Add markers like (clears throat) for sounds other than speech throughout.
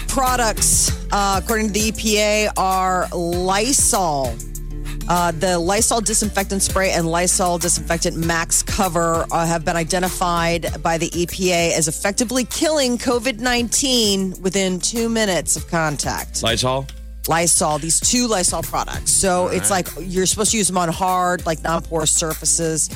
Products, uh, according to the EPA, are Lysol. Uh, the Lysol disinfectant spray and Lysol disinfectant max cover uh, have been identified by the EPA as effectively killing COVID 19 within two minutes of contact. Lysol? Lysol, these two Lysol products. So it's like you're supposed to use them on hard, like non porous surfaces.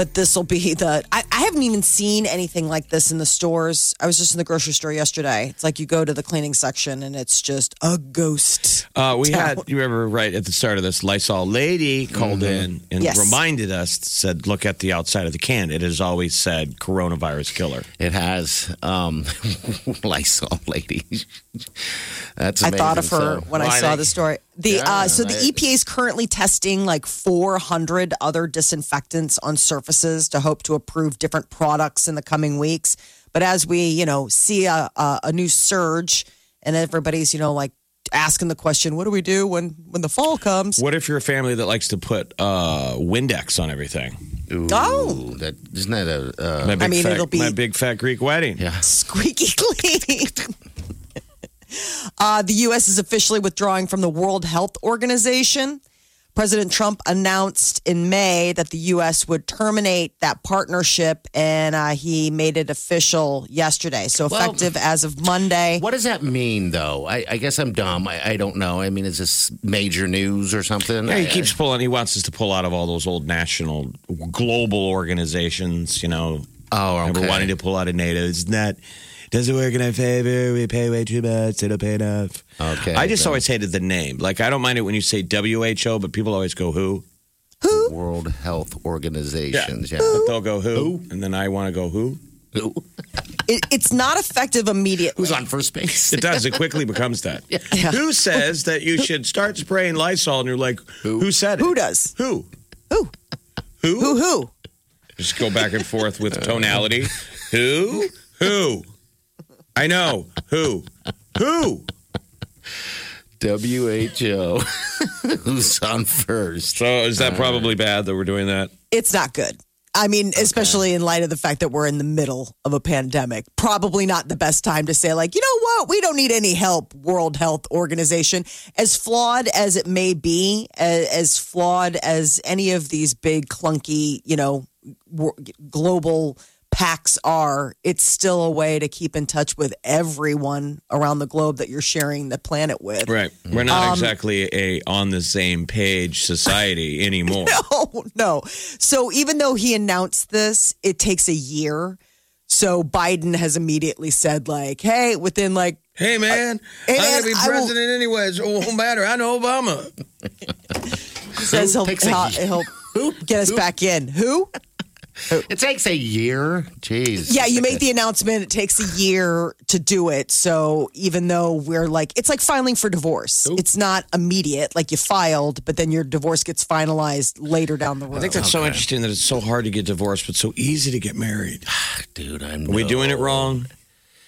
But this will be the. I, I haven't even seen anything like this in the stores. I was just in the grocery store yesterday. It's like you go to the cleaning section and it's just a ghost. Uh, we town. had, you remember right at the start of this, Lysol lady called in and Yes. reminded us, said, look at the outside of the can. It has always said coronavirus killer. It has um, (laughs) Lysol lady. (laughs) That's I amazing. thought of her So, when I well, saw think- the story. The Yeah, uh, so the I- EPA is currently testing like 400 other disinfectants on surfaces to hope to approve different products in the coming weeks. But as we you know see a, a, a new surge and everybody's you know like asking the question, what do we do when when the fall comes? What if you're a family that likes to put uh, Windex on everything? Ooh, Oh. that isn't that a uh, My big, mean, fat, it'll be- my big fat Greek wedding. yeah. (laughs) squeaky clean. Uh, the U.S. is officially withdrawing from the World Health Organization. President Trump announced in May that the U.S. would terminate that partnership, and uh, he made it official yesterday. So Well- effective as of Monday. What does that mean, though? I, I guess I'm dumb. I, I don't know. I mean, is this major news or something? Yeah, he keeps pulling. He wants us to pull out of all those old national, global organizations. You know, Oh, okay. we're wanting to pull out of NATO. It's not. Doesn't work in our favor. We pay way too much. They don't pay enough. Okay, I just so- always hated the name. Like I don't mind it when you say WHO, but people always go who. Who? World Health Organizations. Yeah. But they'll go who, and then I want to go who. Who? (laughs) It, it's not effective immediately. Who's on first base? It does. It quickly becomes that. (laughs) Yeah. Who says that you should start spraying Lysol? And you're like, who, who, said it? Who does? Who? Who? Who? Who? Who? Just go back and forth with tonality. Who? Who? I know. Who? Who? WHO. (laughs) Who's on first? So is that uh, probably bad that we're doing that? it's not good. I mean, especially in light of the fact that we're in the middle of a pandemic. Probably not the best time to say, like, you know what? We don't need any help, World Health Organization. As flawed as it may be, as, as flawed as any of these big, clunky, you know, wor- global pacts are, it's still a way to keep in touch with everyone around the globe that you're sharing the planet with. Right. We're Um, not exactly a on the same page society (laughs) anymore. No, no. So even though he announced this, it takes a year. So Biden has immediately said, like, hey, within like, Hey man, Hey, I'm gonna be I will- president anyway, so it won't matter. I know Obama. (laughs) he says he'll, he'll, (laughs) he'll get us back in. Who? It takes a year. Jeez. Yeah, you make the announcement. It takes a year to do it. So even though we're like, it's like filing for divorce. It's not immediate. Like you filed, but then your divorce gets finalized later down the road. I think that's so interesting that it's so hard to get divorced, but so easy to get married. (sighs) dude. I'm. Are we doing it wrong?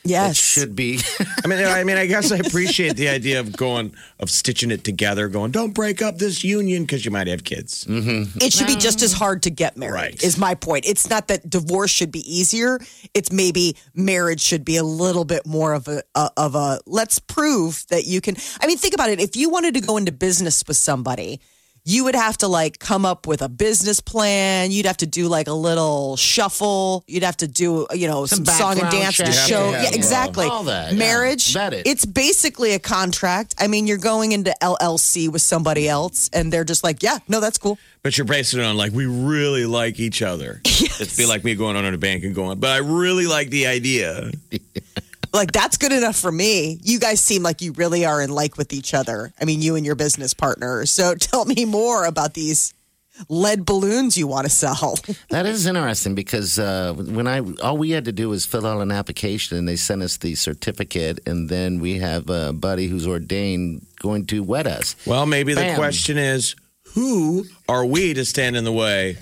It yes. should be. (laughs) I mean, I mean, I guess I appreciate the idea of going of stitching it together, going, don't break up this union because you might have kids. Mm-hmm. It should be just as hard to get married. Right. Is my point. It's not that divorce should be easier. It's maybe marriage should be a little bit more of a, a of a let's prove that you can. I mean, think about it. If you wanted to go into business with somebody, you would have to like come up with a business plan. You'd have to do like a little shuffle. You'd have to do you know some, Some song and background dance to show. Yeah, Yeah, yeah, exactly. all that, yeah. Marriage. Vet it. It's basically a contract. I mean, you're going into LLC with somebody else, and they're just like, yeah, no, that's cool. But you're basing it on like we really like each other. (laughs) It'd be like me going on in a bank and going, but I really like the idea. (laughs) like that's good enough for me. You guys seem like you really are in like with each other. I mean, you and your business partner. So (laughs) tell me more about these lead balloons you want to sell. (laughs) That is interesting because uh, when I all we had to do was fill out an application and they sent us the certificate and then we have a buddy who's ordained going to wed us. Well, maybe the question is, who are we to stand in the way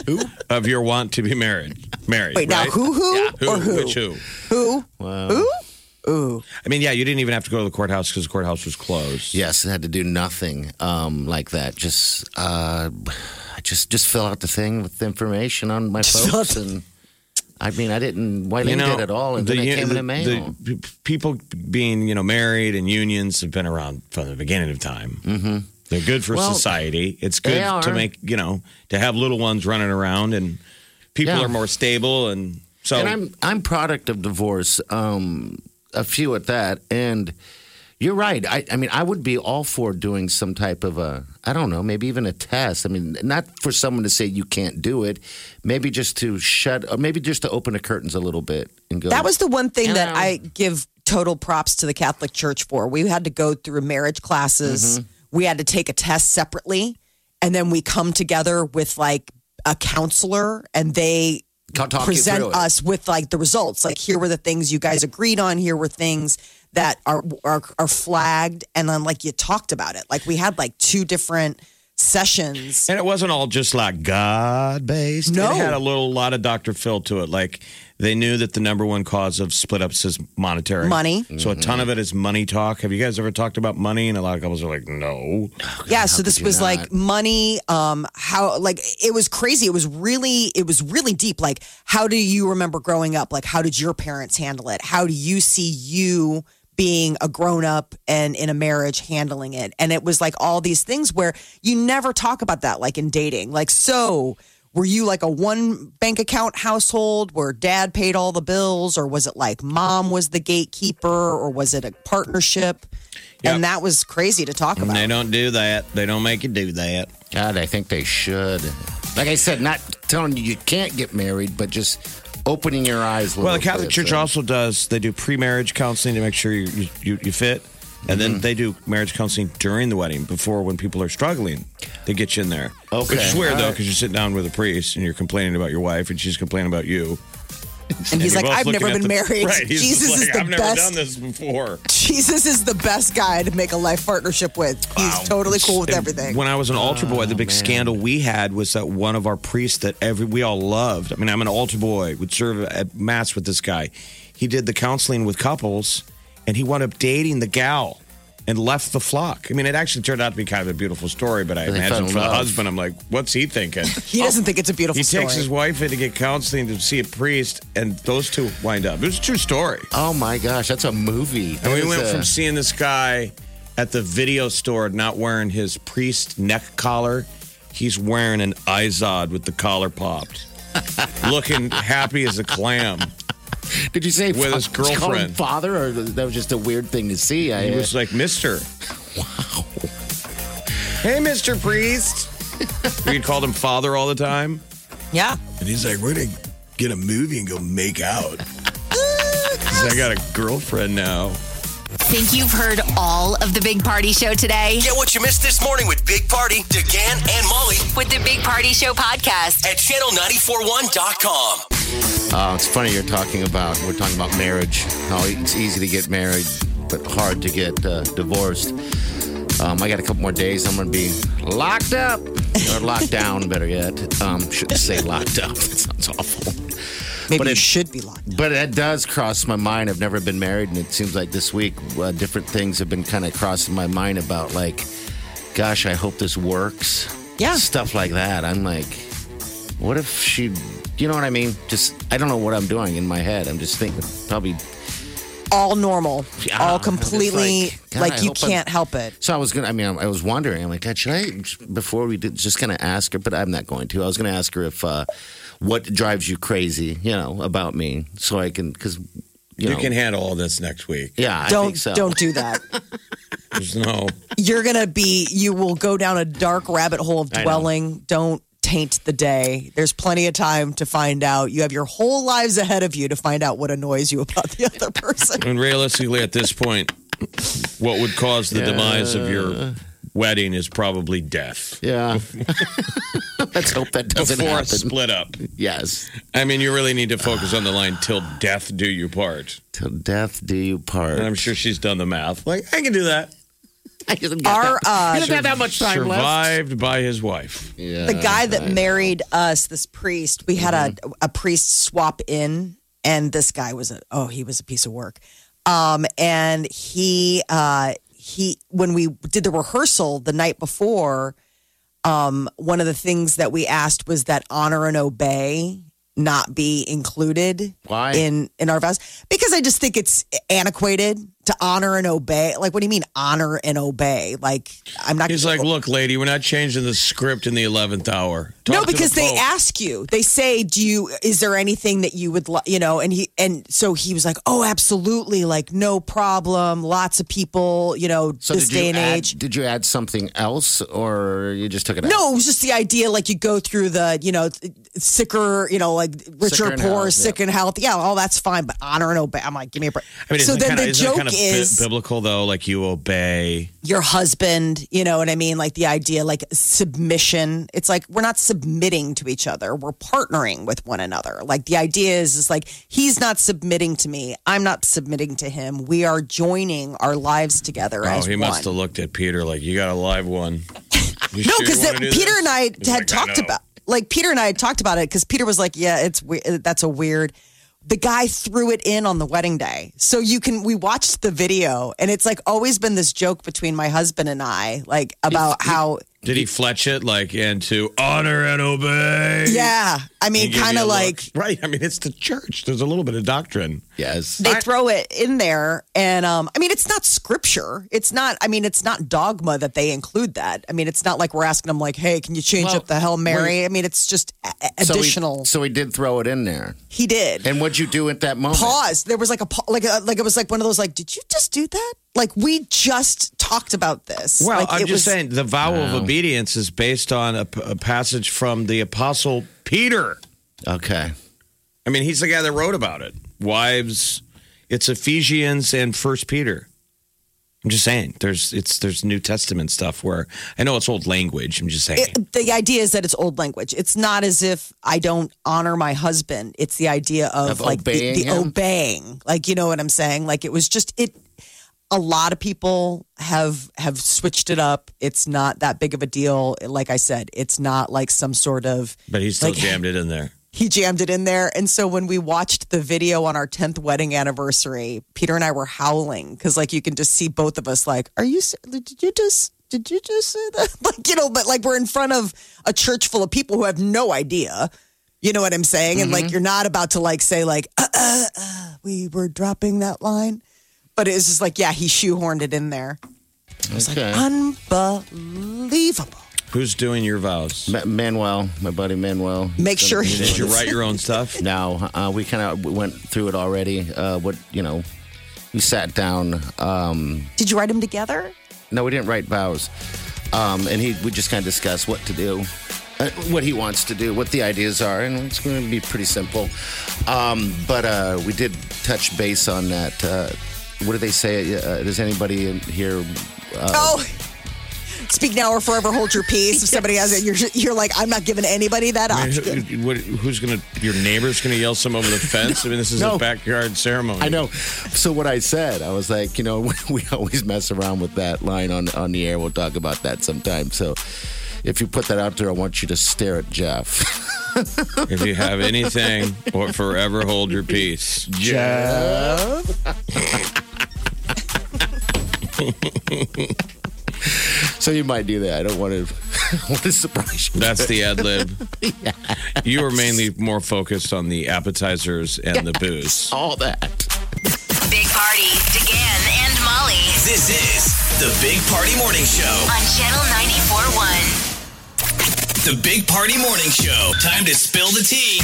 of your want to be married? Married. Wait, now right? who, who, Who? or who? Which who? Who? Wow. Ooh. I mean, yeah, you didn't even have to go to the courthouse because the courthouse was closed. Yes, I had to do nothing um, like that. Just, uh, just, just fill out the thing with the information on my folks, and I mean, I didn't. Why You know, it all, and then it came in the the- mail. the people being, you know, married and unions have been around from the beginning of time. Mm-hmm. They're good for Well, society. It's good to make, you know, to have little ones running around and people Yeah. are more stable. And so, and I'm I'm product of divorce, um, a few at that. And you're right. I, I mean, I would be all for doing some type of a, I don't know, maybe even a test. I mean, not for someone to say you can't do it, maybe just to shut, or maybe just to open the curtains a little bit and go. That was the one thing You that. I give total props to the Catholic Church for. We had to go through marriage classes. Mm-hmm. We had to take a test separately, and then we come together with like a counselor, and they Talk- talk you present through it. us with like the results. Like here were the things you guys agreed on. Here were things that are are, are flagged, and then like you talked about it. Like we had like two different sessions. and it wasn't all just like God based. No. It had a little lot of Dr. Phil to it. Like they knew that the number one cause of split ups is monetary. Money. So a ton of it is money talk. Have you guys ever talked about money? And a lot of couples are like, no. yeah so this was not? like money um how like it was crazy it was really it was really deep like how do you remember growing up like how did your parents handle it how do you see you being a grown up and in a marriage handling it and it was like all these things where you never talk about that like in dating like so were you like a one bank account household where dad paid all the bills or was it like mom was the gatekeeper or was it a partnership Yep. and that was crazy to talk about And they don't do that. They don't make you do that. God, I think they should. Like I said, not telling you you can't get married, but just opening your eyes. A Well, the Catholic bit, Church so. also does. They do pre-marriage counseling to make sure you you, you, you fit, and Mm-hmm. then they do marriage counseling during the wedding, before when people are struggling. They get you in there. Okay. which is weird All though, right. because you're sitting down with a priest and you're complaining about your wife, and she's complaining about you. And he's you're like, both I've looking never at been the- married. Right, he's Jesus just is like, the I've never best. done this before. Jesus is the best guy to make a life partnership with. He's totally cool with And everything. When I was an altar boy, the big scandal we had was that one of our priests that every we all loved. I mean, I'm an altar boy, would serve at mass with this guy. He did the counseling with couples, and he wound up dating the gal and left the flock. I mean, it actually turned out to be kind of a beautiful story, but I They fell imagine in for the love. husband, I'm like, what's he thinking? (laughs) he doesn't oh, think it's a beautiful he takes his wife in to get counseling to see a priest, and those two wind up. It was a true story. Oh my gosh, that's a movie. And we That went is from seeing this guy at the video store not wearing his priest neck collar. He's wearing an Izod with the collar popped, (laughs) looking happy as a clam. (laughs) Did you say with his fa- call him girlfriend. father, or that was just a weird thing to see? I, He was like, Mister. (laughs) Wow. Hey, Mr. Priest. (laughs) We called him father all the time. yeah. And he's like, we're going to get a movie and go make out. I got a girlfriend now. Think you've heard all of the Big Party Show today? Get what you missed this morning with Big Party, DeGan, and Molly With the Big Party Show podcast. at channel941.com. Uh, it's funny you're talking about. We're talking about marriage. How it's easy to get married, but hard to get uh, divorced. Um, I got a couple more days. I'm going to be locked up or locked down. Better yet, um, shouldn't say locked up. (laughs) That sounds awful. Maybe But it- should be locked. But it does cross my mind. I've never been married, and it seems like this week, uh, different things have been kind of crossing my mind about, like, gosh, I hope this works. Yeah. Stuff like that. I'm like, what if she, you know what I mean? Just, I don't know what I'm doing in my head. I'm just thinking, probably. All normal. Yeah, all completely like, God, like, I you hope I'm- can't help it. So I was gonna. I mean, I was wondering. I'm like, God, should I? Before we did, just gonna ask her, but I'm not going to. I was gonna ask her if uh, what drives you crazy, you know, about me, so I can, because you, You know, can handle all this next week. yeah, I don't think so. don't do that. (laughs) There's no. You're gonna be you will go down a dark rabbit hole of dwelling. Don't taint the day. There's plenty of time to find out. You have your whole lives ahead of you to find out what annoys you about the other person. (laughs) And realistically, at this point, what would cause the demise of your wedding is probably death. Yeah. (laughs) Let's hope that doesn't Before a happen. split up. Yes. I mean, you really need to focus on the line till death do you part. Till death do you part. And I'm sure she's done the math. Like, I can do that. (laughs) I didn't get Our that. uh, He doesn't have that much time left. Survived by his wife. Yeah, the guy that I know. married us, this priest, we had a a priest swap in, and this guy was a oh he was a piece of work, um, and he uh he when we did the rehearsal the night before, um, one of the things that we asked was that honor and obey not be included Why? in in our vows because I just think it's antiquated to honor and obey. Like, what do you mean honor and obey? Like, I'm not. He's like, look, lady, we're not changing the script in the 11th hour. Talk no, to the because they ask you. They say, "Do you? Is there anything that you would, li-, you know?" And he and so he was like, "Oh, absolutely, like no problem. Lots of people, you know, So this day and add, age." Did you add something else, or you just took it out? No, it was just the idea, like you go through the, you know, sicker, you know, like richer, poor, health, sick and health. Yeah, all that's fine, but honor and obey. I'm like, give me a break. I mean, so then kinda, the joke kind of is biblical, though? Like, you obey. your husband, you know what I mean? Like the idea, like submission. It's like we're not submitting to each other. We're partnering with one another. Like the idea is, is like he's not submitting to me. I'm not submitting to him. We are joining our lives together Oh, as he one. must have looked at Peter like, you got a live one. (laughs) You no, because wanna Peter this? and I He's had like, talked know. about like Peter and I had talked about it because Peter was like, "Yeah, it's we- that's a weird." The guy threw it in on the wedding day, so you can. We watched the video, and it's like always been this joke between my husband and I, like about how. Did he fletch it like into honor and obey? Yeah, I mean, kind of a look. like right. I mean, it's the church. There's a little bit of doctrine. Yes. they throw it in there, and um, I mean, it's not scripture. It's not. I mean, it's not dogma that they include that. I mean, it's not like we're asking them like, "Hey, can you change Well, up the Hail Mary?" wait. I mean, it's just a- a- So he- additional. So he, did throw it in there. he did. And what'd you do at that moment? pause. There was like a pa- like a, like it was like one of those like, did you just do that? Like we just talked about this. Well, like, I'm just was- saying the vow of obedience is based on a passage from the Apostle Peter. Okay. I mean, he's the guy that wrote about it. Wives, it's Ephesians and First Peter. I'm just saying, there's it's there's New Testament stuff where I know it's old language. I'm just saying. It, the idea is that it's old language. It's not as if I don't honor my husband. It's the idea of, Of like the, obeying the him? obeying. Like you know what I'm saying? Like it was just it. A lot of people have have switched it up. It's not that big of a deal. Like I said, it's not like some sort of. but he still like, jammed it in there. (laughs) he jammed it in there. And so when we watched the video on our 10th wedding anniversary, Peter and I were howling because, like, you can just see both of us, like, are you, did you just, did you just say that? (laughs) Like, you know, but like we're in front of a church full of people who have no idea. You know what I'm saying? And like, you're not about to like say, like, uh, uh, uh, we were dropping that line. But it was just like, yeah, he shoehorned it in there. I was Okay. Like, unbelievable. Who's doing your vows? Ma- Manuel, my buddy Manuel. Make sure he Did you write your own stuff? (laughs) Now uh, we kind of went through it already. Uh, what you know, we sat down. Um, Did you write them together? no, we didn't write vows, um, and he we just kind of discussed what to do, uh, what he wants to do, what the ideas are, and it's going to be pretty simple. Um, but uh, we did touch base on that. Uh, what do they say? Uh, does anybody in here? Uh, Oh, (laughs) speak now or forever hold your peace. If somebody has it, you're you're like, I'm not giving anybody that I mean, option. who, what, who's going to your neighbor's going to yell some over the (laughs) fence. I mean, this is No. a backyard ceremony. I know. So what I said, I was like, you know, (laughs) we always mess around with that line on on the air. We'll talk about that sometime. So if you put that out there, I want you to stare at Jeff. If you have anything, or forever hold your peace. Jeff. (laughs) so you might do that. I don't want to want to surprise you. That's the ad lib. (laughs) You were mainly more focused on the appetizers and the booze. all that. Big Party, DeGan and Molly This is the Big Party Morning Show. on Channel 94.1. The Big Party Morning Show. Time to spill the tea.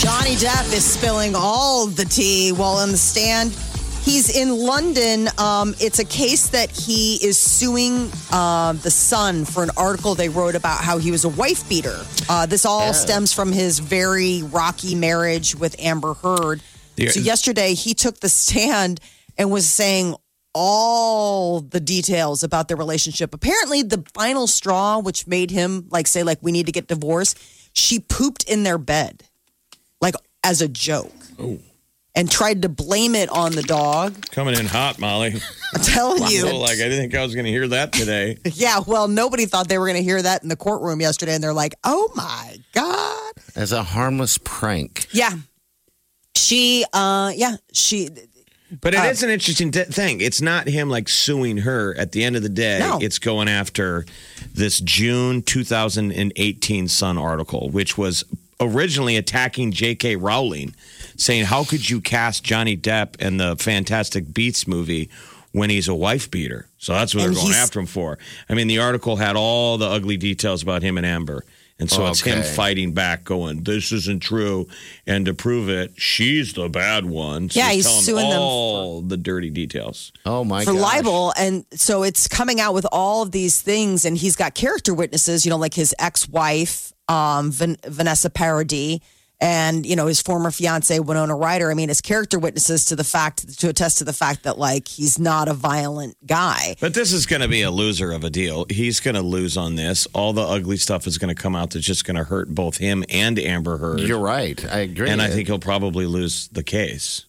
Johnny Depp is spilling all the tea while on the stand. He's in London. Um, it's a case that he is suing uh, the Sun for an article they wrote about how he was a wife beater. Uh, this all stems from his very rocky marriage with Amber Heard. The- so yesterday he took the stand and was saying all the details about their relationship. Apparently, the final straw, which made him like say like we need to get divorced, she pooped in their bed, like as a joke, and tried to blame it on the dog. Coming in hot, Molly. (laughs) I'm telling you, Well, like I didn't think I was going to hear that today. (laughs) yeah. Well, nobody thought they were going to hear that in the courtroom yesterday, and they're like, "Oh my god." As a harmless prank. Yeah. She, uh, yeah, she, But it is an interesting thing. It's not him like suing her. At the end of the day, No. it's going after this June 2018 Sun article, which was originally attacking J.K. Rowling, saying, "How could you cast Johnny Depp in the Fantastic Beasts movie?" When he's a wife beater. So that's what And they're going after him for. I mean, the article had all the ugly details about him and Amber. And so it's him fighting back, going, "This isn't true," and to prove it, she's the bad one. So Yeah, he's telling suing them for- all the dirty details. Oh my for gosh. libel and so it's coming out with all of these things and he's got character witnesses you know like his ex-wife um, Van- vanessa paradis and you know his former fiance winona ryder i mean his character witnesses to the fact to attest to the fact that like he's not a violent guy But this is going to be a loser of a deal. He's going to lose on this. All the ugly stuff is going to come out that's just going to hurt both him and Amber Heard. You're right. I agree. and I think he'll probably lose the case.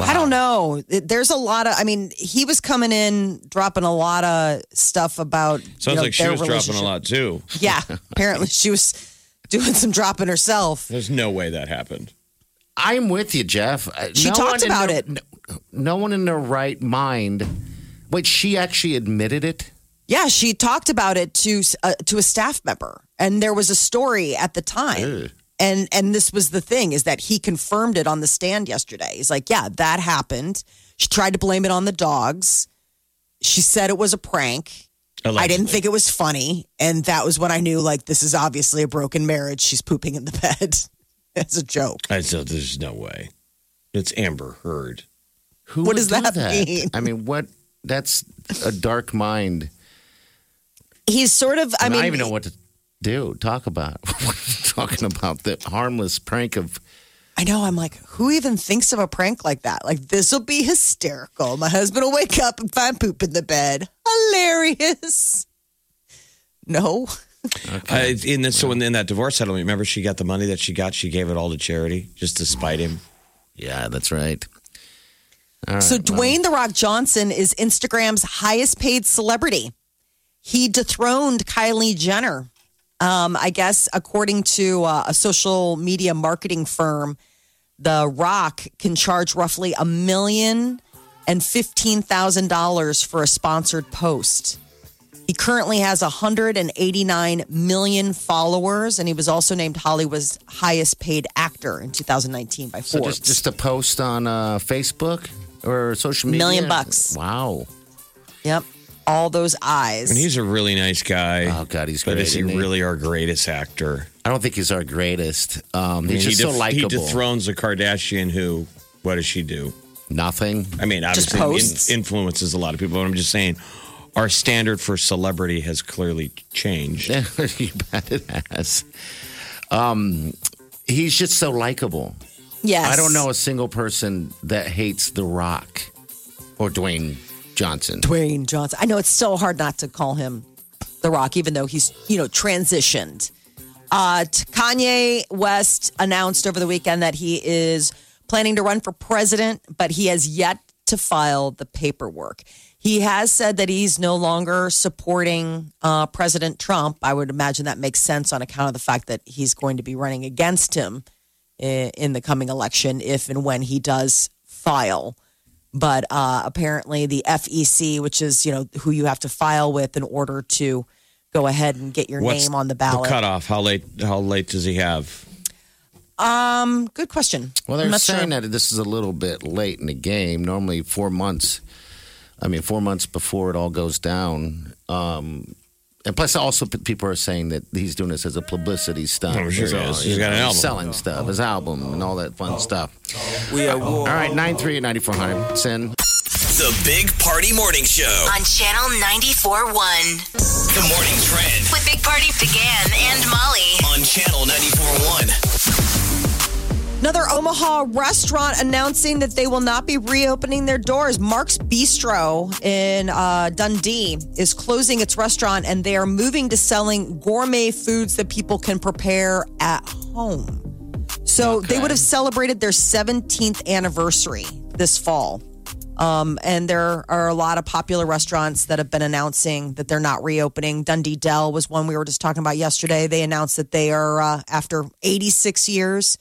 i don't know there's a lot of i mean he was coming in dropping a lot of stuff about Sounds you know, like she their was dropping a lot too. yeah apparently she was doing some dropping herself There's no way that happened. I'm with you, Jeff. Uh, She talked about their- it. No, no one in their right mind. Wait, she actually admitted it. Yeah, she talked about it to uh, to a staff member, and there was a story at the time. And and this was the thing is that he confirmed it on the stand yesterday. He's like, "Yeah, that happened." She tried to blame it on the dogs. She said it was a prank. I didn't think it was funny, and that was when I knew like this is obviously a broken marriage. She's pooping in the (laughs) bed as a joke. I said, "There's no way." It's Amber Heard. Who What does do that mean? I mean, what? That's a dark mind. He's sort of. I mean, I, don't even know what to do. Talk about (laughs) talking about the harmless prank of. I know. I'm like, who even thinks of a prank like that? Like, this will be hysterical. My husband will wake up and find poop in the bed. Hilarious. No. Uh, in this, so in, in that divorce settlement, remember she got the money that she got. She gave it all to charity just to spite him. Yeah, that's right. All right, So, well, Dwayne The Rock Johnson is Instagram's highest paid celebrity. He dethroned Kylie Jenner. Um, I guess, according to uh, a social media marketing firm, The Rock can charge roughly a million and fifteen thousand dollars for a sponsored post. He currently has 189 million followers, and he was also named Hollywood's highest paid actor in 2019 by So Forbes. just just a post on uh, Facebook or social media. Million bucks. Wow. Yep. All those eyes. And he's a really nice guy. Oh God, he's but great. is he isn't he? really our greatest actor? I don't think he's our greatest. Um, I mean, he's just he, so def- he dethrones a Kardashian who, what does she do? Nothing. I mean, obviously in- influences a lot of people, but I'm just saying our standard for celebrity has clearly changed. (laughs) you bet it has. Um, he's just so likable. yes. I don't know a single person that hates The Rock or Dwayne Johnson. Dwayne Johnson. I know it's so hard not to call him The Rock, even though he's, you know, transitioned Uh, Kanye West announced over the weekend that he is planning to run for president, but he has yet to file the paperwork. He has said that he's no longer supporting uh, President Trump. I would imagine that makes sense on account of the fact that he's going to be running against him in the coming election if and when he does file. But uh, apparently, the FEC, which is you know who you have to file with in order to go ahead and get your What's name on the ballot. The cutoff? How late? How late does he have? Um, good question. Well, I'm they're not saying sure. that this is a little bit late in the game. Normally, four months. I mean, four months before it all goes down. Um, and plus, also people are saying that he's doing this as a publicity stunt. I'm sure he So, is. He's got an album. selling stuff, his album, and all that fun stuff. We are. All right, nine three eight ninety four hundred. Send. The Big Party Morning Show. On Channel 94.1 The morning trend with Big Party DeGan and Molly. on Channel 94.1. Another Omaha restaurant announcing that they will not be reopening their doors. Mark's Bistro in uh, Dundee is closing its restaurant and they are moving to selling gourmet foods that people can prepare at home. So they would have celebrated their 17th anniversary this fall. Um, and there are a lot of popular restaurants that have been announcing that they're not reopening. Dundee Dell was one we were just talking about yesterday. They announced that they are, uh, after 86 years,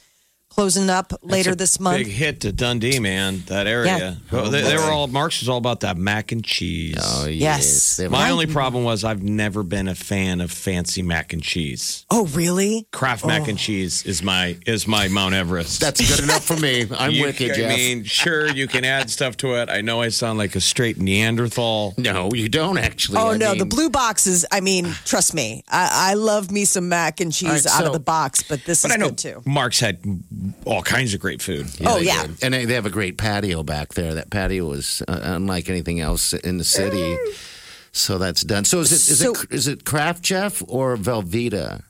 closing up later It's a this month. Big hit to Dundee, man. That area. Yeah. Well, they, they were all Mark's was all about that mac and cheese. Oh Yes. They have My a- only problem was I've never been a fan of fancy mac and cheese. Oh, really? Kraft mac and oh. cheese is my is my Mount Everest. That's good enough for me. (laughs) I'm You- with you, I Jeff. mean, sure, you can add stuff to it. I know I sound like a straight Neanderthal. no, you don't actually. Oh I no, the mean- blue boxes. I mean, trust me, I, I love me some mac and cheese All right, out of the box, but this But is I know good too. Mark's had all kinds of great food. oh yeah, did. and they, they have a great patio back there. That patio is uh, unlike anything else in the city. So that's done. So is it is So- it is it Kraft Jeff or Velveeta?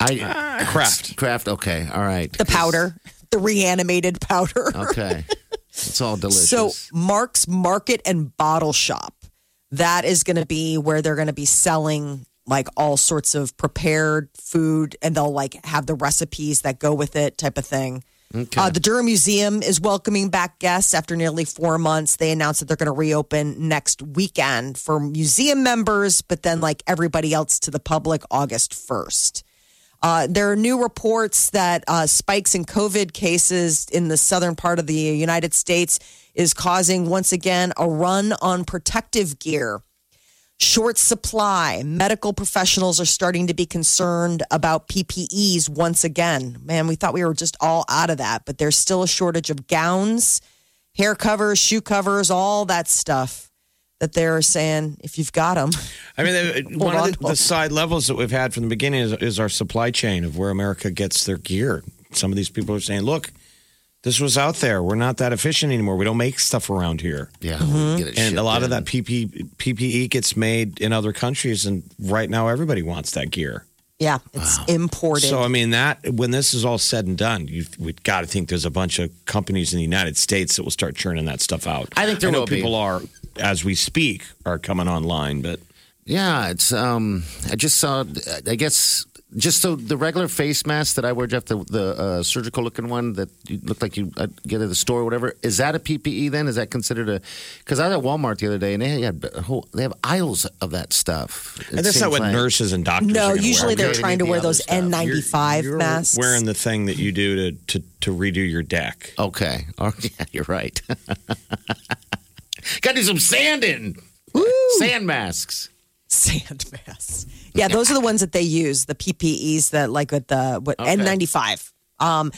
I Kraft. Kraft. Okay, all right. the powder, the reanimated powder. Okay, it's all delicious. So Mark's Market and Bottle Shop, that is going to be where they're going to be selling like all sorts of prepared food, and they'll like have the recipes that go with it, type of thing. Uh, the Durham Museum is welcoming back guests after nearly four months. They announced that they're going to reopen next weekend for museum members, but then like everybody else to the public August 1st. Uh, there are new reports that uh, spikes in COVID cases in the southern part of the United States is causing once again a run on protective gear. Short supply. Medical professionals are starting to be concerned about PPEs once again. Man, we thought we were just all out of that, but there's still a shortage of gowns, hair covers, shoe covers, all that stuff that they're saying if you've got them. I mean, (laughs) one on, of the, the side levels that we've had from the beginning is, is our supply chain of where America gets their gear. Some of these people are saying, look, this was out there. We're not that efficient anymore. We don't make stuff around here. yeah, Mm-hmm. get it And a shipped lot of that PP, PPE gets made in other countries. And right now, everybody wants that gear. Yeah, it's imported. So, I mean, that when this is all said and done, you've, we've got to think there's a bunch of companies in the United States that will start churning that stuff out. I think there know will be. people are, as we speak, are coming online. But Yeah, it's um I just saw I guess just so the regular face mask that I wear, Jeff, the, the uh, surgical looking one that you look like you uh, get at the store or whatever, is that a PPE then? Is that considered a? Because I was at Walmart the other day and they had a whole, they have aisles of that stuff. It and that's not what like- nurses and doctors. no, are usually wear. they're Maybe trying to the wear those stuff. N95 You're masks. wearing the thing that you do to to, to redo your deck. Okay, (laughs) oh, yeah, you're right. (laughs) Got to do some sanding. Sand masks. Sand (laughs) masks. Yeah, those are the ones that they use, the PPEs that like with the what Okay. N95. Um,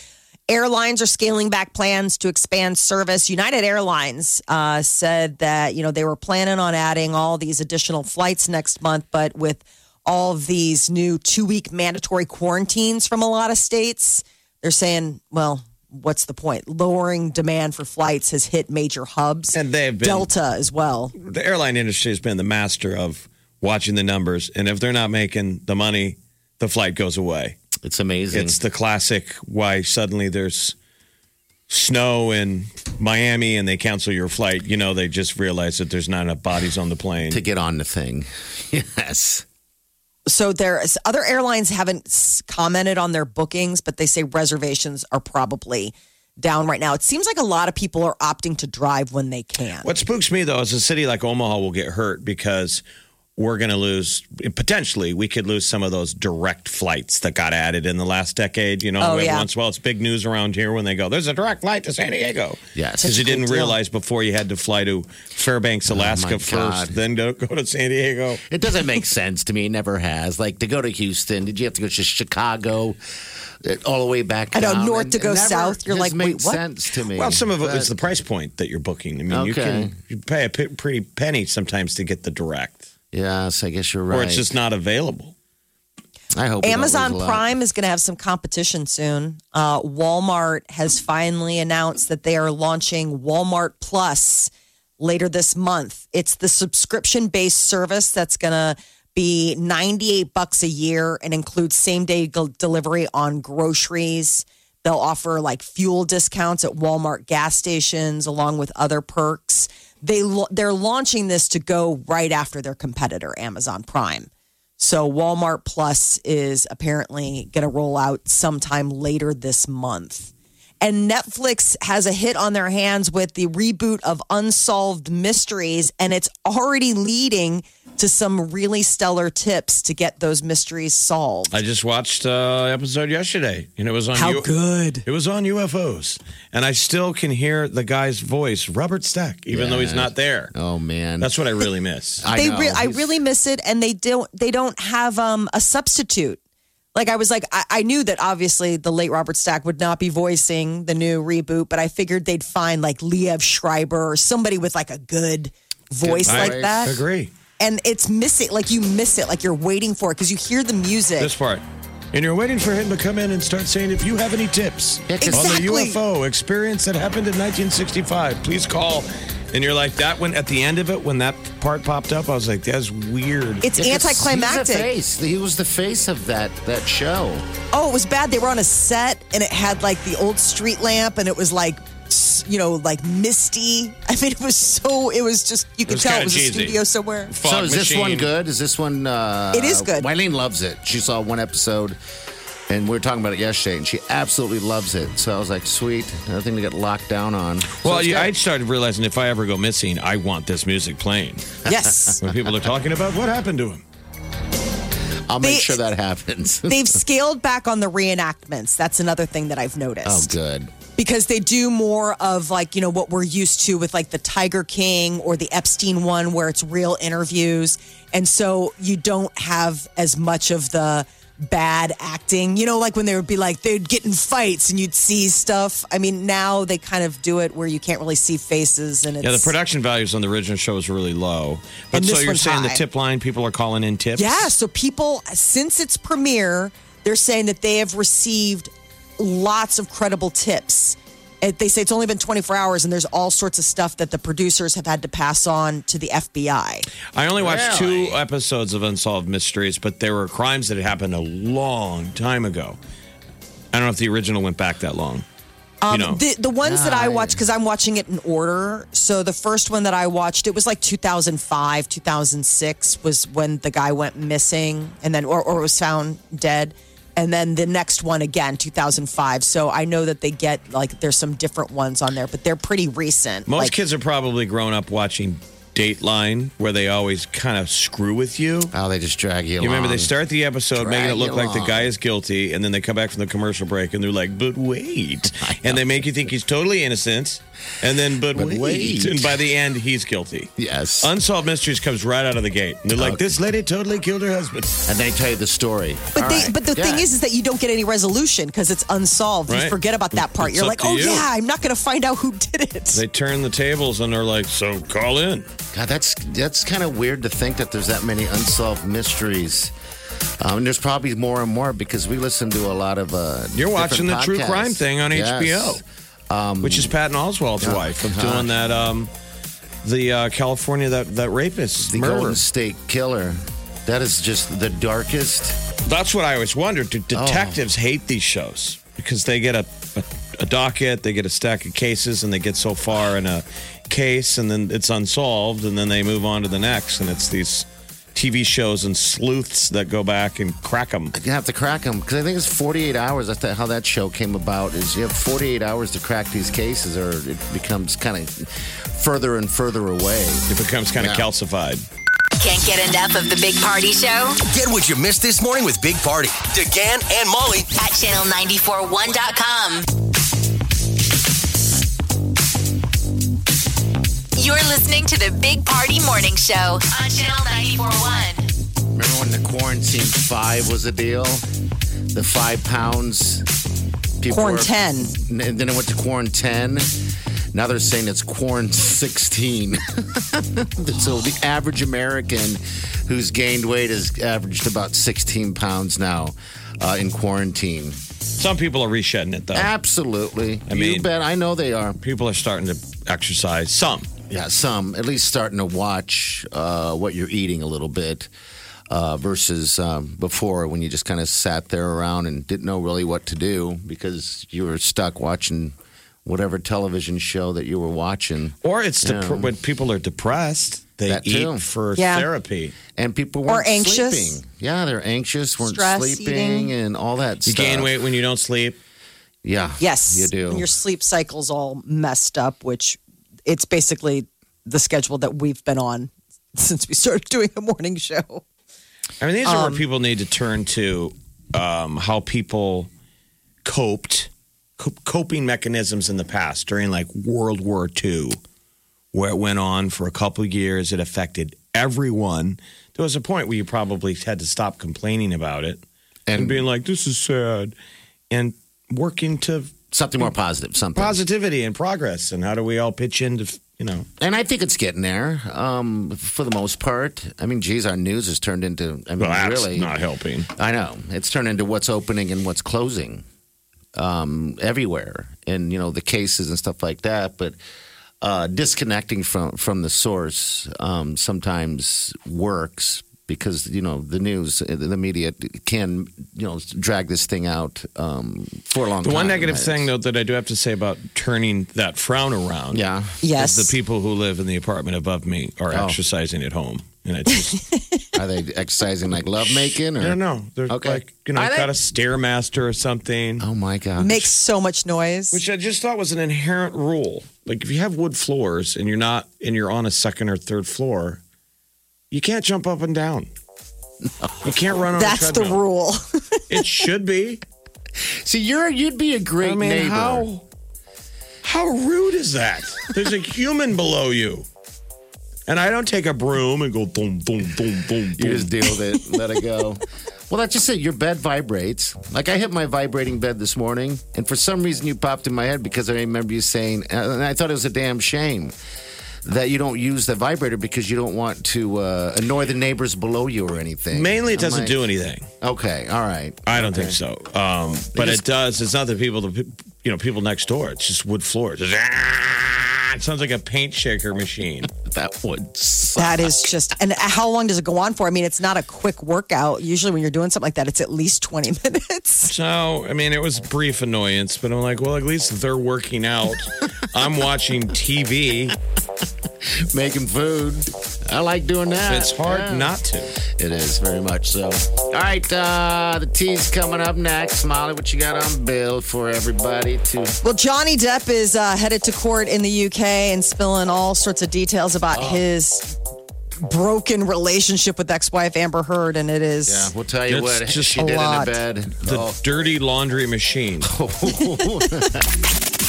airlines are scaling back plans to expand service. United Airlines uh, said that you know they were planning on adding all these additional flights next month, but with all of these new two week mandatory quarantines from a lot of states, they're saying, well. What's the point? Lowering demand for flights has hit major hubs. And they've been- Delta as well. The airline industry has been the master of watching the numbers, and if they're not making the money, the flight goes away. It's amazing. It's the classic why suddenly there's snow in Miami and they cancel your flight. You know, they just realize that there's not enough bodies on the plane. to get on the thing. (laughs) Yes. So there's other airlines haven't commented on their bookings, but they say reservations are probably down right now. It seems like a lot of people are opting to drive when they can. What spooks me though is a city like Omaha will get hurt because we're going to lose potentially we could lose some of those direct flights that got added in the last decade. You know, Oh, every yeah. once in a while it's big news around here when they go, "There's a direct flight to San Diego." Yes. because you Such didn't good deal. realize before you had to fly to Fairbanks, Alaska Oh, first, God. then go, go to San Diego. It doesn't make (laughs) sense to me. It never has. Like to go to Houston, did you have to go to Chicago, uh, all the way back? I know, north And to go south, you're like, made wait, what? sense to me. Well, some of it is the price point that you're booking. I mean, you can you pay a p- pretty penny sometimes to get the direct, Yes, I guess you're right. or it's just not available. I hope Amazon lose a lot. Prime is going to have some competition soon. Uh, Walmart has finally announced that they are launching Walmart Plus later this month. It's the subscription based service that's going to be 98 bucks a year and includes same day delivery on groceries. They'll offer like fuel discounts at Walmart gas stations along with other perks. They they're launching this to go right after their competitor Amazon Prime. So Walmart Plus is apparently going to roll out sometime later this month. And Netflix has a hit on their hands with the reboot of Unsolved Mysteries, and it's already leading to some really stellar tips to get those mysteries solved. I just watched uh, episode yesterday, and it was on. How U- good. It was on UFOs, and I still can hear the guy's voice, Robert Stack, even though he's not there. Oh man, That's what I really miss. (laughs) I they know. re- I really miss it, and they don't they don't have um, a substitute. Like I was like I, I knew that obviously the late Robert Stack would not be voicing the new reboot, but I figured they'd find like Liev Schreiber or somebody with like a good voice Good like voice. that. agree. And it's missing, like you miss it, like you're waiting for it because you hear the music. This part. And you're waiting for him to come in and start saying, if you have any tips on the Exactly. UFO experience that happened in 1965, please call. And you're like, that one at the end of it, when that part popped up, I was like, that's weird. it's Yeah, 'cause He's the anticlimactic. face. He was the face of that that show. Oh, it was bad. They were on a set and it had like the old street lamp and it was like, you know, like misty. (laughs) I mean, it was so, it was just, you could was tell it was cheesy. a studio somewhere. Fog so is this one good? Is this one? Uh, It is good. Wileen loves it. She saw one episode, and we were talking about it yesterday, and she absolutely loves it. So I was like, sweet, nothing to get locked down on. So Well, it's yeah. I started realizing if I ever go missing, I want this music playing. Yes. (laughs) When people are talking about what happened to him. I'll make they- sure that happens. (laughs) They've scaled back on the reenactments. That's another thing that I've noticed. oh, good. Because they do more of like, you know, what we're used to with like the Tiger King or the Epstein one where it's real interviews. And so you don't have as much of the bad acting. You know, like when they would be like, they'd get in fights and you'd see stuff. I mean, now they kind of do it where you can't really see faces and it's. Yeah, the production values on the original show is really low. But so you're saying the tip line, people are calling in tips? Yeah, so people, since its premiere, they're saying that they have received lots of credible tips. Uh, They say it's only been 24 hours, and there's all sorts of stuff that the producers have had to pass on to the FBI. I only watched Really? two episodes of Unsolved Mysteries, but there were crimes that had happened a long time ago. I don't know if the original went back that long. you know, Um, The the ones that I watched because I'm watching it in order. So the first one that I watched, it was like 2005, 2006 was when the guy went missing, and then or, or was found dead. And then the next one again, 2005. So I know that they get like there's some different ones on there, but they're pretty recent. most Like, kids are probably grown up watching Dateline, where they always kind of screw with you. Oh, they just drag you. You remember they start the episode making it look you like the guy is guilty, and then they come back from the commercial break and they're like, "But wait," (laughs) and they make you think he's totally innocent, and then "But, But wait. wait. and by the end he's guilty. Yes. Unsolved Mysteries comes right out of the gate, and they're like, Okay. "This lady totally killed her husband." and they tell you the story. But All they, right. but the thing is, is that you don't get any resolution because it's unsolved. You forget about that part. It's You're like, oh you. yeah, I'm not going to find out who did it. They turn the tables and they're like, "So call in." God, that's that's kind of weird to think that there's that many unsolved mysteries. Um, and there's probably more and more because we listen to a lot of. Uh, You're watching the different true crime thing on Yes. HBO, which is Patton Oswalt's yeah. wife Uh-huh. doing that. Um, the uh, California that that rapist The. Golden State Killer. That is just the darkest. That's what I always wondered. Do Oh. detectives hate these shows because they get a, a a docket, they get a stack of cases, and they get so far in a case, and then it's unsolved, and then they move on to the next, and it's these TV shows and sleuths that go back and crack them. You have to crack them because I think it's 48 hours. That's the- how that show came about. Is you have 48 hours to crack these cases, or it becomes kind of further and further away. It becomes kind of Yeah. calcified. Can't get enough of the Big Party Show Get what you missed this morning with Big Party, DeGan and Molly at channel941.com. You're listening to the Big Party Morning Show on channel 941. Remember when the quarantine five was a deal? The five pounds. People Corn were- 10. And then it went to quarantine. Now they're saying it's quarantine (laughs) 16. (laughs) so the average American who's gained weight has averaged about 16 pounds now uh, in quarantine. Some people are reshedding it though. Absolutely. I you mean- bet. I know they are. People are starting to exercise. Some. Yeah, some at least starting to watch uh, what you're eating a little bit uh, versus um, before when you just kind of sat there around and didn't know really what to do because you were stuck watching whatever television show that you were watching. Or it's dep- Yeah. when people are depressed, they That eat too. for Yeah. therapy. And people weren't anxious. sleeping. Yeah, they're anxious, weren't Stress sleeping, eating. and all that stuff. You stuff. gain weight when you don't sleep. Yeah. Yes. You do. And your sleep cycle's all messed up, which it's basically the schedule that we've been on since we started (laughs) doing a morning show. I mean, these are Um, where people need to turn to um, how people coped, co- coping mechanisms in the past during like World War II, where it went on for a couple of years. It affected everyone. There was a point where you probably had to stop complaining about it and, And- being like, "This is sad," and working to Something more positive. Something. positivity and progress. And how do we all pitch into, you know? And I think it's getting there um, for the most part. I mean, geez, our news has turned into, I mean, Well, that's really. not helping. I know. It's turned into what's opening and what's closing um, everywhere. And, you know, the cases and stuff like that. But uh, disconnecting from, from the source um, sometimes works because, you know, the news, the media can, you know, drag this thing out um, for a long time. The time. one negative thing, though, that I do have to say about turning that frown around, Yeah. Yes. is the people who live in the apartment above me are Oh. exercising at home, and I just (laughs) Are they exercising like lovemaking? Or? I don't know. They're Okay. like you know, Are they? got a stairmaster or something, Oh, my God. Makes so much noise. which I just thought was an inherent rule. Like if you have wood floors and you're not and you're on a second or third floor, you can't jump up and down. You can't run on. That's a the rule. (laughs) It should be. See, you're you'd be a great I mean, neighbor. how how rude is that? There's a (laughs) human below you, and I don't take a broom and go boom, boom, boom, boom, You just deal with it, let it go. Well, that's just it. Your bed vibrates. Like I hit my vibrating bed this morning, and for some reason you popped in my head because I remember you saying, and I thought it was a damn shame that you don't use the vibrator because you don't want to uh, annoy the neighbors below you or anything. Mainly, it I'm doesn't like, do anything. Okay, all right. I don't think so. Um, but just- it does. It's not the people, the you know, people next door. It's just wood floors. "Ah!" It sounds like a paint shaker machine. (laughs) That would. Suck. that is just, and how long does it go on for? I mean, it's not a quick workout. Usually, when you're doing something like that, it's at least 20 (laughs) minutes. So, I mean, it was brief annoyance, but I'm like, well, at least they're working out. (laughs) I'm watching TV. (laughs) making food. I like doing that. It's hard Yeah. not to. It is very much so. All right, uh, the tea's coming up next. Molly, what you got on bill for everybody to? Well, Johnny Depp is uh, headed to court in the UK and spilling all sorts of details about Oh. his broken relationship with ex-wife Amber Heard, and it is Yeah, we'll tell you It's what just she a did lot. in the bed. The Oh. dirty laundry machine. (laughs)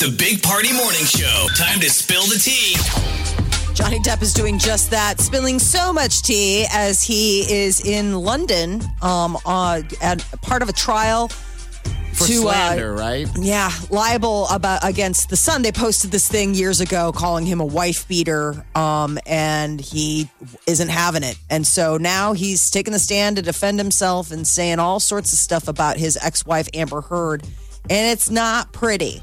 The Big Party Morning Show. Time to spill the tea. Johnny Depp is doing just that, spilling so much tea as he is in London, um, uh, at part of a trial for to slander, uh, right? yeah, liable about against the Sun. They posted this thing years ago calling him a wife beater, um, and he isn't having it. And so now he's taking the stand to defend himself and saying all sorts of stuff about his ex-wife Amber Heard, and it's not pretty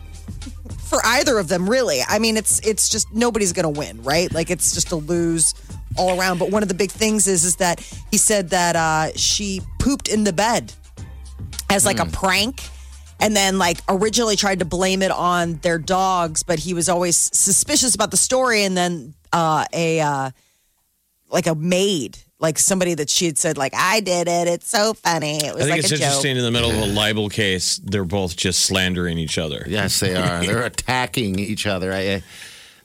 for either of them, really. I mean, it's it's just nobody's going to win, right? Like it's just a lose all around. But one of the big things is is that he said that uh, she pooped in the bed as like a prank. And then, like, originally tried to blame it on their dogs, but he was always suspicious about the story. And then, uh, a uh, like a maid like somebody that she had said like I did it. It's so funny. It I was think like it's a joke. interesting in the middle of a libel case, they're both just slandering each other. Yes, they are. (laughs) They're attacking each other. I,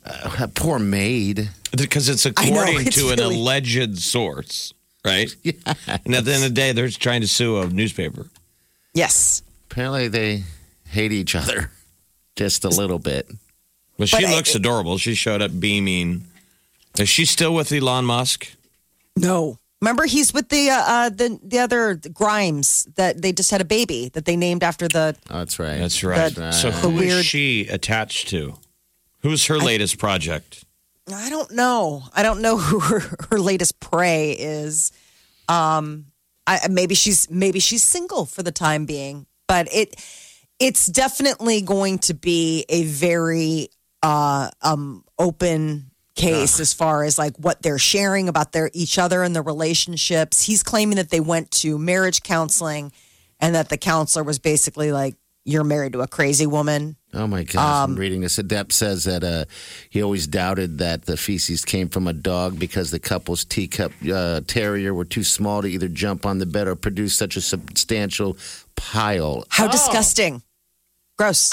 uh, poor maid. Because it's I know, according it's to an alleged source, right? (laughs) Yeah. And at the end of the day, they're trying to sue a newspaper. Yes. Apparently, they hate each other (laughs) just a little bit. But she But I- looks adorable. She showed up beaming. Is she still with Elon Musk? No. Remember, he's with the uh, uh, the the other Grimes that they just had a baby that they named after the. Oh, that's right. That's right. That- so the who is weird- she attached to? Who's her latest project? I don't know. I don't know (laughs) who her, her latest prey is. Um, I, maybe she's maybe she's single for the time being, but it it's definitely going to be a very uh, um, open case as far as like what they're sharing about their each other and their relationships. He's claiming that they went to marriage counseling and that the counselor was basically like, "You're married to a crazy woman." Oh my gosh, I'm reading this. Adept says that uh, he always doubted that the feces came from a dog because the couple's teacup uh, terrier were too small to either jump on the bed or produce such a substantial pile. How disgusting. Gross.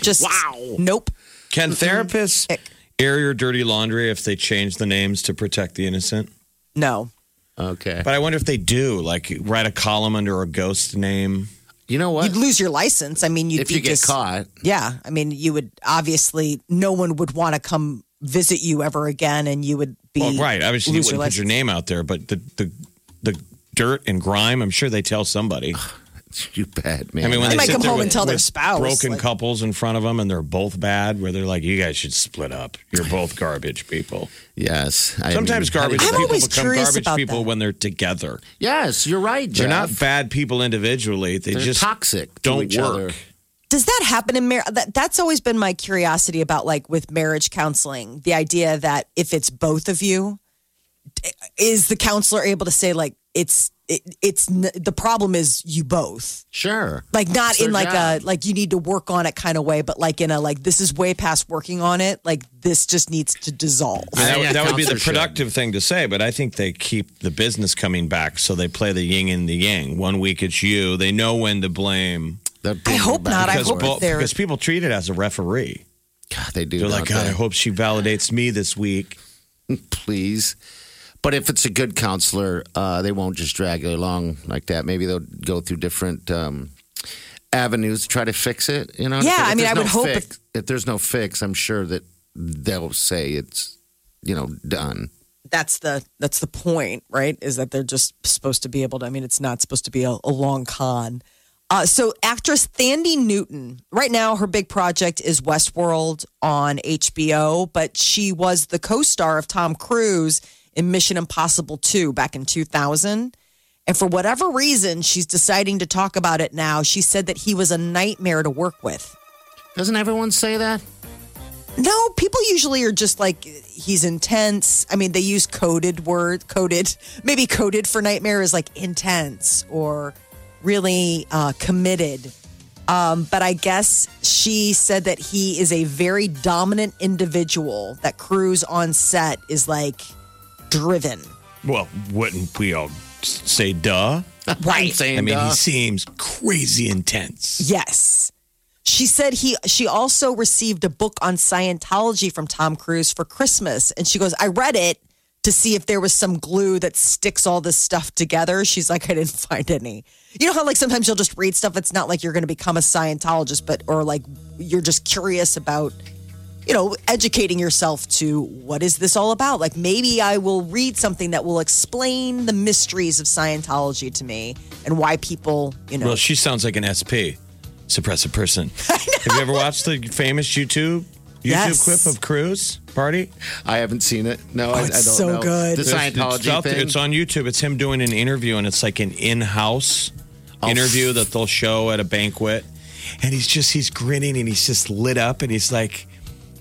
Just wow. Nope. Can therapists Ick. Air your dirty laundry if they change the names to protect the innocent? No. Okay. But I wonder if they do, like write a column under a ghost name. You know what? You'd lose your license. I mean, you'd if be you get just, caught, Yeah. I mean, you would obviously, no one would want to come visit you ever again, and you would be. Well, right. Obviously, you wouldn't put your name out there, but the, the, the dirt and grime, I'm sure they tell somebody. (laughs) you bad man. I mean, when They they, might sit come there home with, and tell their with spouse, broken like- couples in front of them, and they're both bad, where they're like, "You guys should split up. You're both garbage people." yes. I Sometimes mean, how do garbage you- I'm people always become curious garbage about people that. when they're together. Yes, you're right. They're Jeff. not bad people individually. They They're just toxic. to don't each work. Other. Does that happen in marriage? That, that's always been my curiosity about like with marriage counseling. The idea that if it's both of you, is the counselor able to say like it's it, it's n- the problem is you both Sure. like not It's in like job. a like you need to work on it kind of way, but like in a like this is way past working on it. Like this just needs to dissolve. And that, Yeah, that would be the productive thing to say, but I think they keep the business coming back, so they play the yin and the yang. One week it's you; they know when to blame. They're I hope bringing not. I Because, hope bo- they're- because people treat it as a referee. God, they do. They're like, don't God, I hope she validates me this week. (laughs) please. But if it's a good counselor, uh, they won't just drag you along like that. Maybe they'll go through different um, avenues to try to fix it. You know? Yeah, I mean, I would no hope fix, if there's no fix, I'm sure that they'll say it's you know done. that's the that's the point, right? Is that they're just supposed to be able to. I mean, it's not supposed to be a, a long con. Uh, so, actress Thandie Newton, right now, her big project is Westworld on HBO, but she was the co-star of Tom Cruise in Mission Impossible 2 back in 2000. And for whatever reason, she's deciding to talk about it now. She said that he was a nightmare to work with. Doesn't everyone say that? No, people usually are just like he's intense. I mean, they use coded word, coded, maybe coded for nightmare is like intense or really uh, committed. Um, but I guess she said that he is a very dominant individual. That Cruise on set is like driven. Well, wouldn't we all say duh? (laughs) I'm saying, I mean, uh, he seems crazy intense. Yes. She said he she also received a book on Scientology from Tom Cruise for Christmas and she goes, "I read it to see if there was some glue that sticks all this stuff together." She's like, "I didn't (laughs) find any." You know how like sometimes you'll just read stuff it's not like you're going to become a Scientologist but or like you're just curious about you know, educating yourself to what is this all about? Like maybe I will read something that will explain the mysteries of Scientology to me and why people, you know, Well, she sounds like an SP, suppressive person. (laughs) Have you ever watched the famous YouTube YouTube Yes. clip of Cruise party? I haven't seen it. No, oh, I, I don't it's so know. good. The It's- Scientology it's, out thing. It's on YouTube. It's him doing an interview, and it's like an in-house Oh. interview that they'll show at a banquet. And he's just he's grinning and he's just lit up, and he's like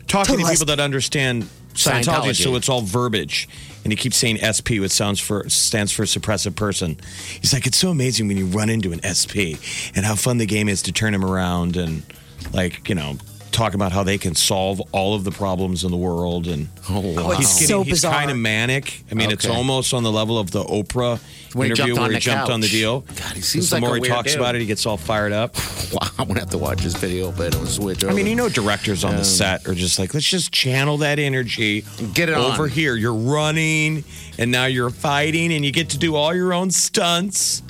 talking to Totally. people that understand Scientology, Scientology. so it's all verbiage. And he keeps saying SP, which sounds for stands for suppressive person. He's like, it's so amazing when you run into an SP and how fun the game is to turn him around and like you know talking about how they can solve all of the problems in the world, and Oh, wow. he's getting so he's kind of manic. I mean, it's almost on the level of the Oprah When interview jumped on where he the jumped on the deal. God, he seems the like a more he weird talks dude. about it, he gets all fired up. (laughs) Wow, I'm gonna have to watch this video, but it was weird. I mean, you know, directors on the um, set are just like, let's just channel that energy. Get it over on. here. You're running, and now you're fighting, and you get to do all your own stunts.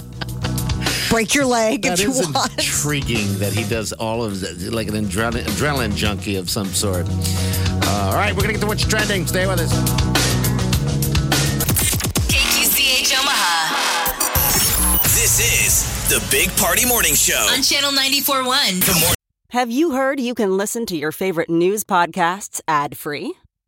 Break your leg That if you is want. intriguing that he does all of that, like an adrenaline, adrenaline junkie of some sort. Uh, all right, we're gonna get to what's trending. Stay with us. KQCH Omaha This is the Big Party Morning Show. on Channel 94.1. Good morning. Have you heard you can listen to your favorite news podcasts ad free?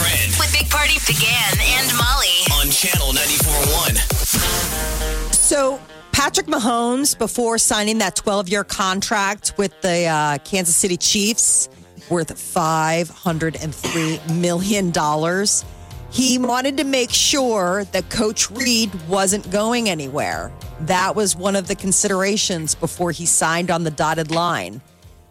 Big Trend With Big Party began and Molly. on Channel 94.1. So, Patrick Mahomes, before signing that 12 year contract with the uh, Kansas City Chiefs, worth $503 million, he wanted to make sure that Coach Reed wasn't going anywhere. That was one of the considerations before he signed on the dotted line.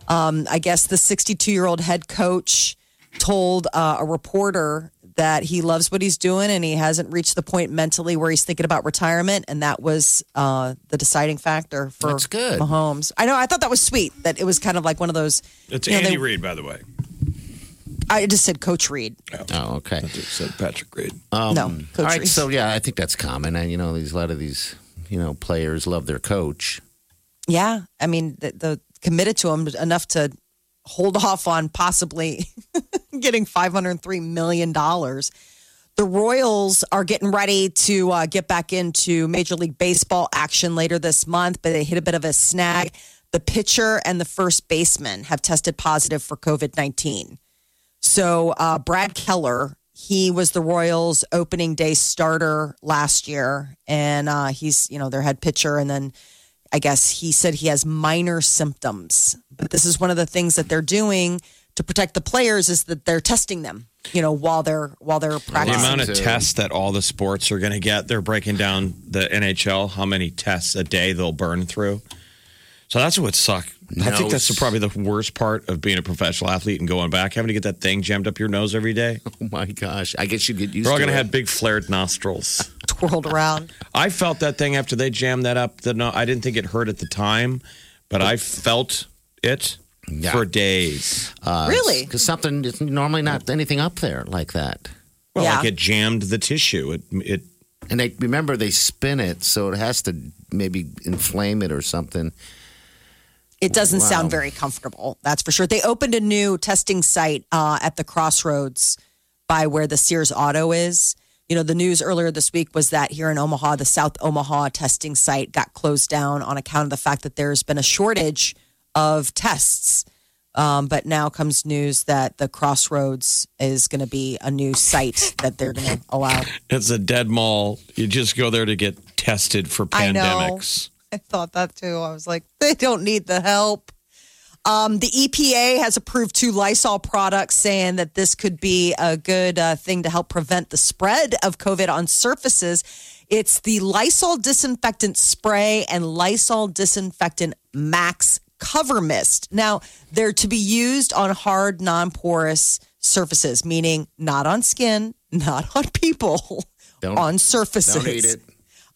Um, I guess the 62 year old head coach told uh, a reporter that he loves what he's doing and he hasn't reached the point mentally where he's thinking about retirement. And that was uh, the deciding factor for That's good. Mahomes. I know. I thought that was sweet that it was kind of like one of those. It's you know, Andy they- Reid, by the way. I just said Coach Reed. Oh, okay. It said Patrick Reid. Um, No, all Coach right. Reed. So yeah, I think that's common, and you know, these a lot of these you know players love their coach. Yeah. I mean, the, the committed to him enough to hold off on possibly (laughs) getting $503 million. The Royals are getting ready to uh, get back into Major League Baseball action later this month, but they hit a bit of a snag. The pitcher and the first baseman have tested positive for COVID 19. So, uh, Brad Keller, he was the Royals' opening day starter last year, and uh, he's, you know, their head pitcher. And then I guess he said he has minor symptoms. But this is one of the things that they're doing to protect the players is that they're testing them, you know, while they're while they're practicing. The amount of tests that all the sports are going to get, they're breaking down the NHL, how many tests a day they'll burn through. So that's what would suck. I think that's Nose. probably the worst part of being a professional athlete and going back, having to get that thing jammed up your nose every day. (laughs) Oh my gosh! I guess you get used. They're all to going to it. have big flared nostrils. Twirled around. I felt that thing after they jammed that up. The no, I didn't think it hurt at the time, but I felt it Yeah. for days. Uh, Really? because something is normally not anything up there like that. Well, Yeah. like it jammed the tissue. It it And they remember they spin it, so it has to maybe inflame it or something. It doesn't Wow. sound very comfortable, that's for sure. They opened a new testing site uh, at the crossroads by where the Sears Auto is. You know, the news earlier this week was that here in Omaha, the South Omaha testing site got closed down on account of the fact that there's been a shortage of tests. Um, but now comes news that the crossroads is going to be a new site that they're going (laughs) to allow. it's a dead mall. You just go there to get tested for I know. pandemics. I thought that too. I was like, they don't need the help. Um, the EPA has approved two Lysol products, saying that this could be a good uh, thing to help prevent the spread of COVID on surfaces. It's the Lysol disinfectant spray and Lysol disinfectant max cover mist. Now, they're to be used on hard, non porous surfaces, meaning not on skin, (laughs) not on people, Don't- on surfaces Don't eat it.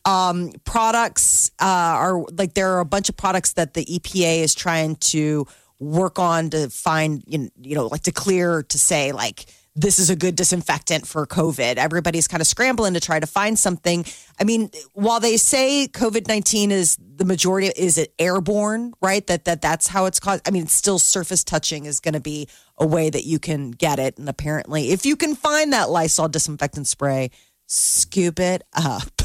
Products uh, are like there are a bunch of products that the EPA is trying to work on to find you know, you know like to clear to say like this is a good disinfectant for COVID. Everybody's kind of scrambling to try to find something. I mean, while they say COVID 19 is the majority, is it airborne, right? That, that that's how it's caused. I mean, still surface touching is going to be a way that you can get it. And apparently, if you can find that Lysol disinfectant spray, scoop it up.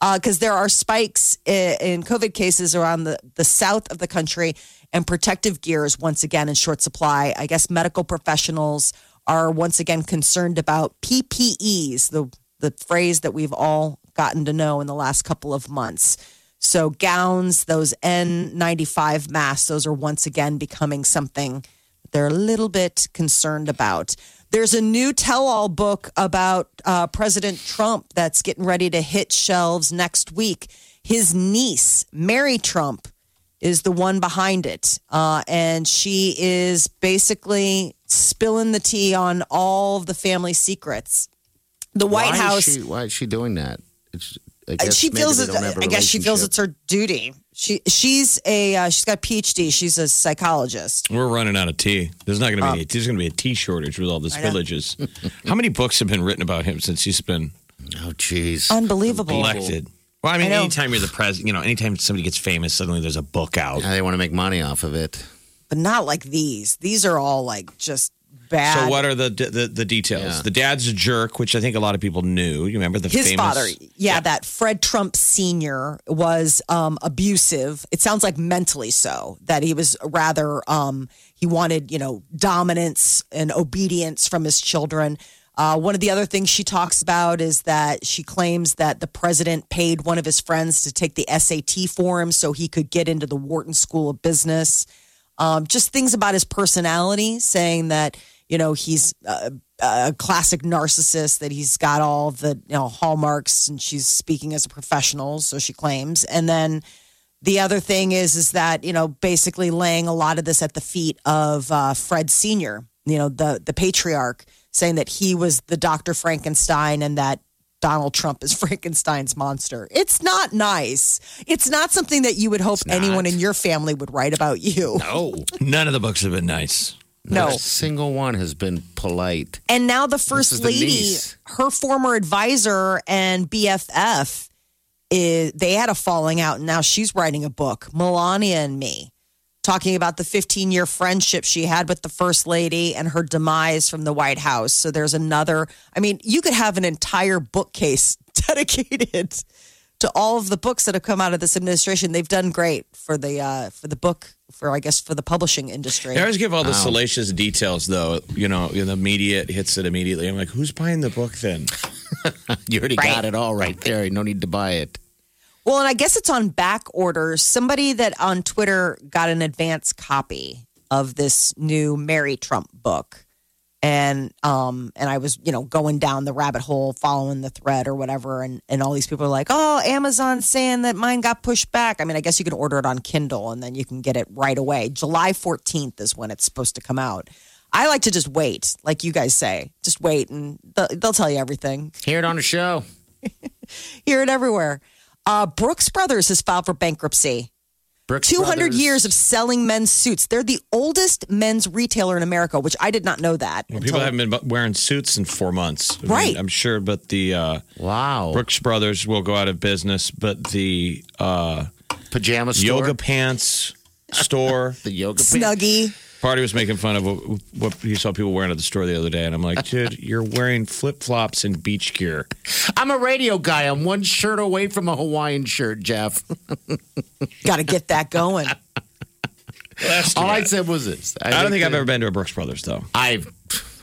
Uh, because there are spikes i- in COVID cases around the, the south of the country, and protective gear is once again in short supply. I guess medical professionals are once again concerned about PPEs, the, the phrase that we've all gotten to know in the last couple of months. So, gowns, those N95 masks, those are once again becoming something they're a little bit concerned about. There's a new tell all book about uh, President Trump that's getting ready to hit shelves next week. His niece, Mary Trump, is the one behind it. Uh, and she is basically spilling the tea on all of the family secrets. The White why House. Is she, why is she doing that? It's, I Uh, guess she feels they it. don't have a I guess she feels it's her duty. She she's a uh, she's got a PhD. She's a psychologist. We're running out of tea. There's not going to be Oh. any. There's going to be a tea shortage with all the I know. spillages. (laughs) How many books have been written about him since he's been Oh, jeez. Unbelievable. elected? Well, I mean, I know. anytime you're the president, you know, anytime somebody gets famous, suddenly there's a book out. Yeah, they want to make money off of it. But not like these. These are all like just bad. So what are the the, the details? Yeah. The dad's a jerk, which I think a lot of people knew. You remember the his famous father, yeah, that Fred Trump Sr. was um, abusive. It sounds like mentally so, that he was rather, um, he wanted, you know, dominance and obedience from his children. Uh, one of the other things she talks about is that she claims that the president paid one of his friends to take the SAT for him so he could get into the Wharton School of Business. Um, just things about his personality, saying that you know he's uh, a classic narcissist, that he's got all the you know hallmarks, and she's speaking as a professional, so she claims. And then the other thing is is that you know basically laying a lot of this at the feet of uh, Fred Senior, you know the the patriarch, saying that he was the Doctor Frankenstein and that Donald Trump is (laughs) Frankenstein's monster. It's not nice. It's not something that you would hope anyone in your family would write about you. No. None of the books have been nice. No. Not a single one has been polite. And now the first lady, her former advisor and BFF, is, they had a falling out, and now she's writing a book, Melania and Me, talking about the 15 year friendship she had with the first lady and her demise from the White House. So there's another. I mean, you could have an entire bookcase (laughs) dedicated to all of the books that have come out of this administration. They've done great for the uh, for the book for I guess for the publishing industry. They always give all the salacious details, though. You know, in the media it hits it immediately. I'm like, who's buying the book then? (laughs) You already Right. got it all right there. No need to buy it. Well, and I guess it's on back order. Somebody that on Twitter got an advance copy of this new Mary Trump book. And um and I was, you know, going down the rabbit hole following the thread or whatever and and all these people are like, "Oh, Amazon's saying that mine got pushed back." I mean, I guess you can order it on Kindle and then you can get it right away. July 14th is when it's supposed to come out. I like to just wait, like you guys say. Just wait and they'll, they'll tell you everything Hear it on the show. (laughs) hear it everywhere. Uh, Brooks Brothers has filed for bankruptcy. Brooks 200 Brothers. years of selling men's suits. They're the oldest men's retailer in America, which I did not know that. Well, people haven't been wearing suits in four months. I mean, Right. I'm sure, but the uh, Wow. Brooks Brothers will go out of business, but the uh, Pajama store. yoga pants store (laughs) The yoga pants. Snuggie. party was making fun of what, what he saw people wearing at the store the other day, and I'm like, (laughs) dude, you're wearing flip flops and beach gear. I'm a radio guy. I'm one shirt away from a Hawaiian shirt, Jeff. (laughs) Got to get that going. All I said was this. I don't think I've ever been to a Brooks Brothers though. I've.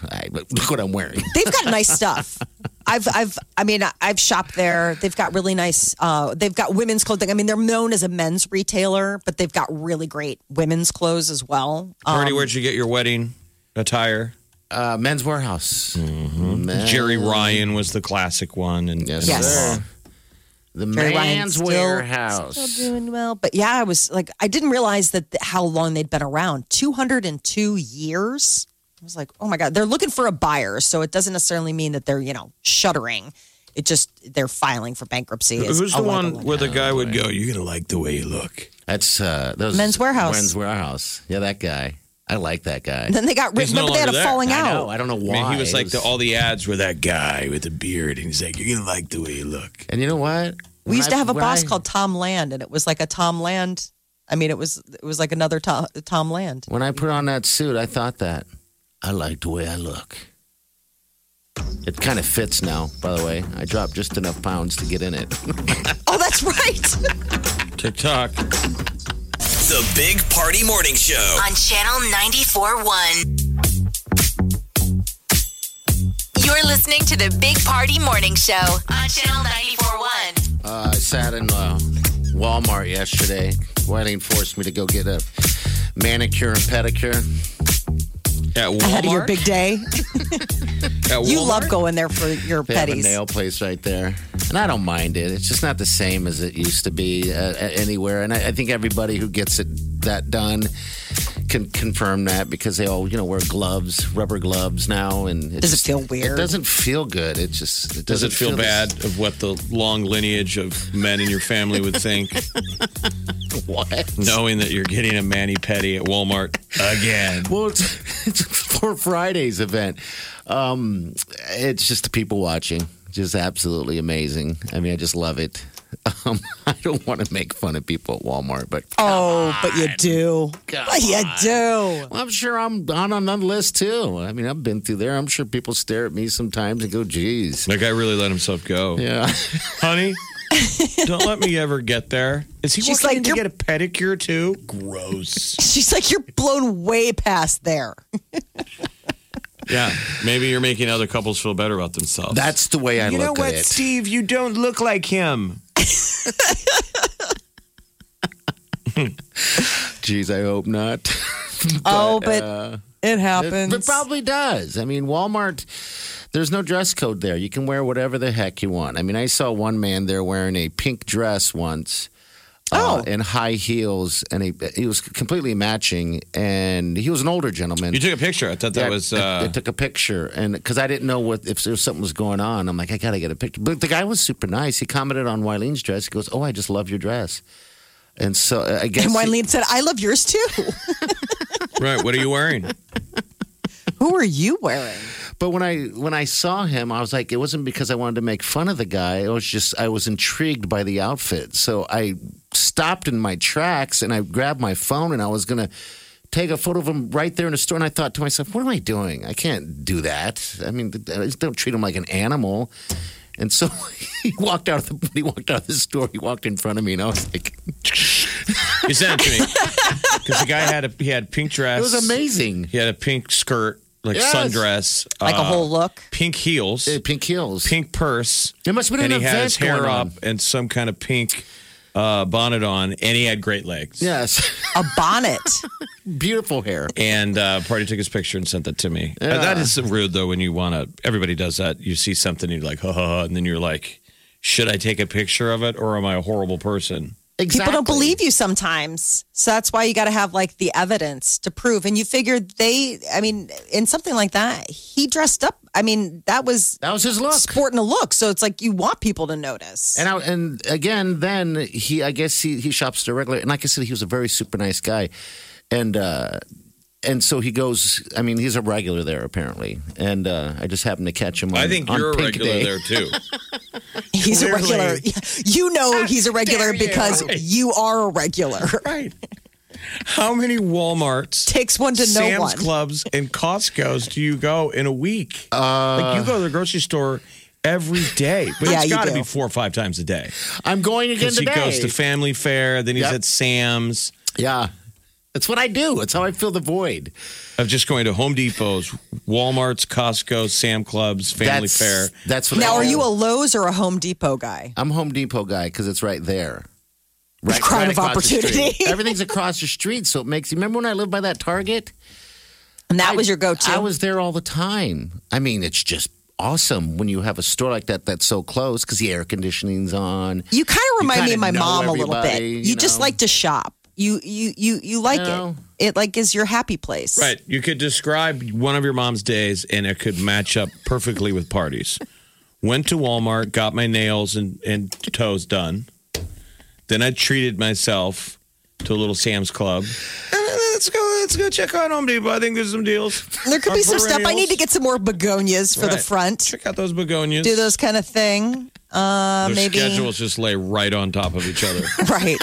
I, look what I'm wearing. They've got nice stuff. (laughs) I've, I've, I mean, I've shopped there. They've got really nice. Uh, they've got women's clothing. I mean, they're known as a men's retailer, but they've got really great women's clothes as well. Um, where'd you get your wedding attire? Uh, Men's Wearhouse. Men's- Jerry Ryan was the classic one, and Yes, Yes. sir. The Very Ryan Man's still- Warehouse. Still doing well. But yeah, I was like, I didn't realize that how long they'd been around 202 years. I was like, oh my God, they're looking for a buyer. So it doesn't necessarily mean that they're, you know, shuttering. It just, they're filing for bankruptcy. Who's the one legal- where the guy would go? You're gonna like the way you look. That's uh, those Men's Wearhouse. Men's Wearhouse. Yeah, that guy. I like that guy. And then they got He's no remember they had a longer there. falling I out. know. I don't know I why. mean, he was It like the, all the ads were that guy with the beard, and he's like, "You're gonna like the way you look." And you know what? We used to have a When boss I- called Tom Land, and it was like a Tom Land. I mean, it was it was like another Tom, Tom Land. When I put on that suit, I thought that I like the way I look. It kind of fits now, by the way. I dropped just enough pounds to get in it. Oh, that's right. (laughs) TikTok. The Big Party Morning Show. on Channel 94.1. You're listening to the Big Party Morning Show on Channel 94.1. Uh, I sat in uh, Walmart yesterday. Wileen forced me to go get a manicure and pedicure. At Walmart. Ahead of your big day. (laughs) At (laughs) You love going there for your They have a petties. nail place right there, and I don't mind it. It's just not the same as it used to be uh, anywhere. And I, I think everybody who gets it that done can confirm that because they all, you know, wear gloves, rubber gloves now, and it Does it just- feel weird? It doesn't feel good. It just it Does doesn't it feel this- bad of what the long lineage of men in your family would think, (laughs) (laughs) What? knowing that you're getting a mani pedi at Walmart again? Well, it's, it's for Friday's event. Um, it's just the people watching, just absolutely amazing. I mean, I just love it. Um, (laughs) I don't want to make fun of people at Walmart, but Oh, but you do. Come But you do. I'm sure I'm on on that list too. I mean, I've been through there. I'm sure people stare at me sometimes and go, "Geez." That guy really let himself go. Yeah. (laughs) Honey, don't let me ever get there. Is he She's walking like, in to "You're- get a pedicure too? Gross. (laughs) She's like, you're blown way past there. (laughs) Yeah, maybe you're making other couples feel better about themselves. That's the way I look at it. you know look what, at it. Steve? You don't look like him. (laughs) Geez, I hope not. oh, but uh, it It, happens. it probably does. I mean, Walmart, there's no dress code there. You can wear whatever the heck you want. I mean, I saw one man there wearing a pink dress once. Oh. Uh, and high heels, and he he was completely matching, and he was an older gentleman. You took a picture. I thought that Yeah, was. I, Uh, I took a picture, and because I didn't know what if there was something was going on, I'm like, I gotta get a picture. But the guy was super nice. He commented on Wileen's dress. He goes, "Oh, I just love your dress." And so uh, I guess and he- Wileen said, I love yours too. (laughs) right. What are you wearing? (laughs) Who are you wearing? But when I when I saw him, I was like, it wasn't because I wanted to make fun of the guy. It was just I was intrigued by the outfit. So I stopped in my tracks and I grabbed my phone and I was gonna take a photo of him right there in the store. And I thought to myself, what am I doing? I can't do that. I mean, don't treat him like an animal. And so (laughs) he walked out of the he walked out of the store. He walked in front of me, and I was like, You sent it to me because the guy had a he had a pink dress. "It was amazing." He had a pink skirt, like Yes. sundress, Like a uh, whole look? pink heels, Uh, pink heels. pink purse. There must have been and an he had event his hair going up on. and some kind of pink uh, bonnet on, and he had great legs. Yes, A bonnet. (laughs) beautiful hair. And uh, Party took his picture and sent that to me. Uh, that is rude, though, when you want to. Everybody does that. You see something, and you're like, ha ha, ha, and then you're like, should I take a picture of it, or am I a horrible person? Exactly. People don't believe you sometimes. So that's why you got to have like the evidence to prove. And you figured they, I mean, in something like that, he dressed up. I mean, that was That was his look. sporting a look. So it's like you want people to notice. And I, and again, then he, I guess he he shops regularly. And like I said, he was a very super nice guy, and uh, and so he goes. I mean, he's a regular there apparently. And uh, I just happened to catch him. On, I think on you're a Pink regular Day. there, too. (laughs) he's a regular. You know he's a regular you. because Right. you are a regular. (laughs) right. How many Walmarts, Takes one to know Sam's one. Clubs, and Costco's do you go in a week? like you go to the grocery store every day, but Yeah, it's you got to be four or five times a day. I'm going again Because he goes to Family Fare, then he's Yep. at Sam's. yeah, that's what I do. That's how I fill the void. Of just going to Home Depots, Walmart's, Costco, Sam Clubs, Family that's, Fair. That's what. Now, I are do. you a Lowe's or a Home Depot guy? I'm Home Depot guy because it's right there. Right, Crime of across the opportunity. street. (laughs) Everything's across the street, so it makes you. Remember when I lived by that Target? And that I- was your go-to. I was there all the time. I mean, it's just awesome when you have a store like that that's so close because the air conditioning's on. You kind of remind me kinda my know mom a little bit. everybody, You, you just like to shop. You you you you like No. it. It like is your happy place. Right. You could describe one of your mom's days and it could match up perfectly with parties. Went to Walmart, got my nails and, and toes done. Then I treated myself to a little Sam's Club. Uh, let's go. Let's go check out Home Depot. I think there's some deals. There could Our be some stuff. I need to get some more begonias for the front. Check out those begonias. Do those kind of thing. Uh, Their maybe schedules just lay right on top of each other. (laughs) right.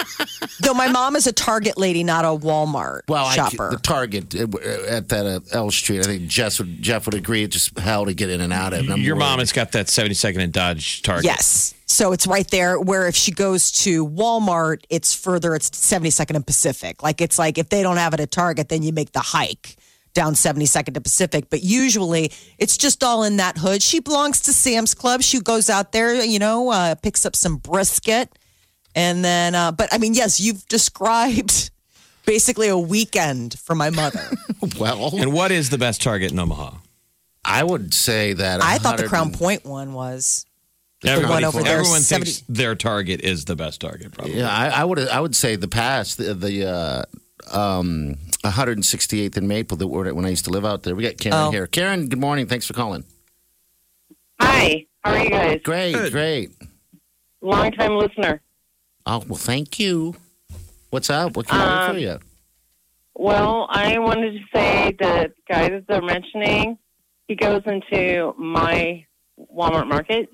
Though my mom is a Target lady, not a Walmart Well, I, shopper. the Target uh, at that uh, L Street, I think Jeff would Jeff would agree. It's just hell to get in and out of. and I'm Your mom has got that 72nd and Dodge Target. Yes. So it's right there where if she goes to Walmart, it's further, it's 72nd and Pacific. Like it's like if they don't have it at Target, then you make the hike down 72nd to Pacific. But usually it's just all in that hood. She belongs to Sam's Club. She goes out there, you know, uh, picks up some brisket. And then, uh, but I mean, yes, you've described (laughs) basically a weekend for my mother. (laughs) well, And what is the best Target in Omaha? I would say that I thought the Crown Point one was. Everybody, one over there, everyone 70 thinks their Target is the best Target, probably. Yeah, I, I would I would say the past the, the uh, um, 168th and Maple that were when I used to live out there. We got Karen Oh. here. Karen, good morning. Thanks for calling. Hi, how are you guys? Great, Good. great. Long time listener. Oh well, thank you. What's up? What can I do for um, you? Well, I wanted to say that guy that they're mentioning, he goes into my Walmart market,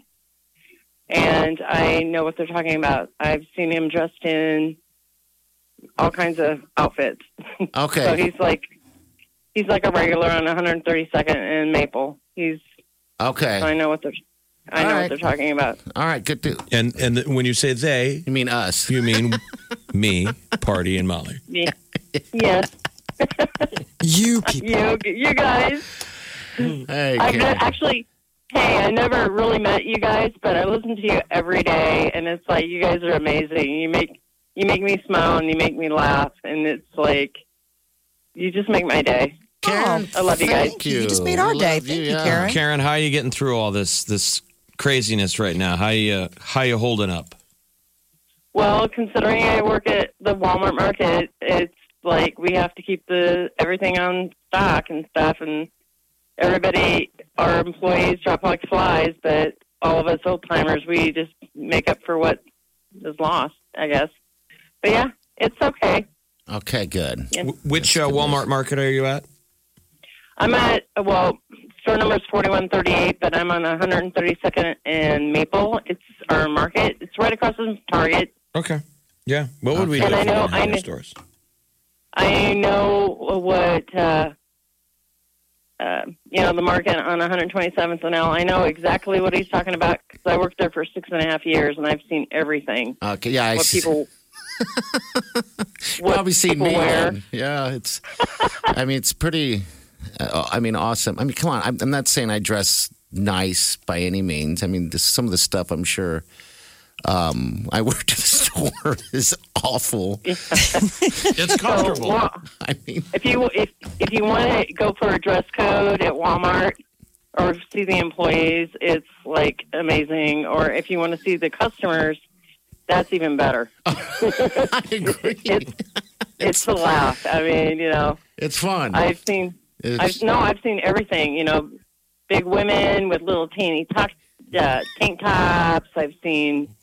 and I know what they're talking about. I've seen him dressed in all kinds of outfits. Okay. (laughs) so he's like, he's like a regular on 132nd and Maple. He's, okay. I know what they're, I All know right. what they're talking about. all right. Good to. And and when you say they, You mean us? you mean (laughs) me, Party, and Molly. Yeah. yes, (laughs) You people. you, you guys. Hey, I've ne- actually, hey, I never really met you guys, but I listen to you every day, and it's like you guys are amazing. You make you make me smile and you make me laugh, and it's like you just make my day. Karen, oh, I love you guys. Thank you. You just made our day. love Thank you, yeah. Karen. Karen, how are you getting through all this this craziness right now? How you how you holding up? Well, considering I work at the Walmart market, it's like we have to keep the everything on stock and stuff, and everybody, our employees drop like flies, but all of us old timers, we just make up for what is lost, I guess. But yeah, it's okay. Okay, good. Yeah. Which uh, Walmart market are you at? I'm at well, store number is 4138, but I'm on 132nd and Maple. It's our market. It's right across from Target. Okay. Yeah. What would we do And I know- I our know- stores? I know what uh, uh, you know the market on 127th and L. I know exactly what he's talking about because I worked there for six and a half years and I've seen everything. Okay, yeah, I What s- people what (laughs) probably seen me. then. Yeah, it's. I mean, it's pretty. Uh, I mean, awesome. I mean, come on. I'm, I'm not saying I dress nice by any means. I mean, this, some of the stuff I'm sure um, I wear to the (laughs) store is awful. (laughs) It's So, well, I mean, if you if if you want to go for a dress code at Walmart or see the employees, it's like amazing. Or if you want to see the customers, that's even better. (laughs) I agree. It's it's the laugh. I mean, you know, It's fun. I've seen I've no, I've seen everything. You know, big women with little teeny tuck, uh, tank tops. I've seen,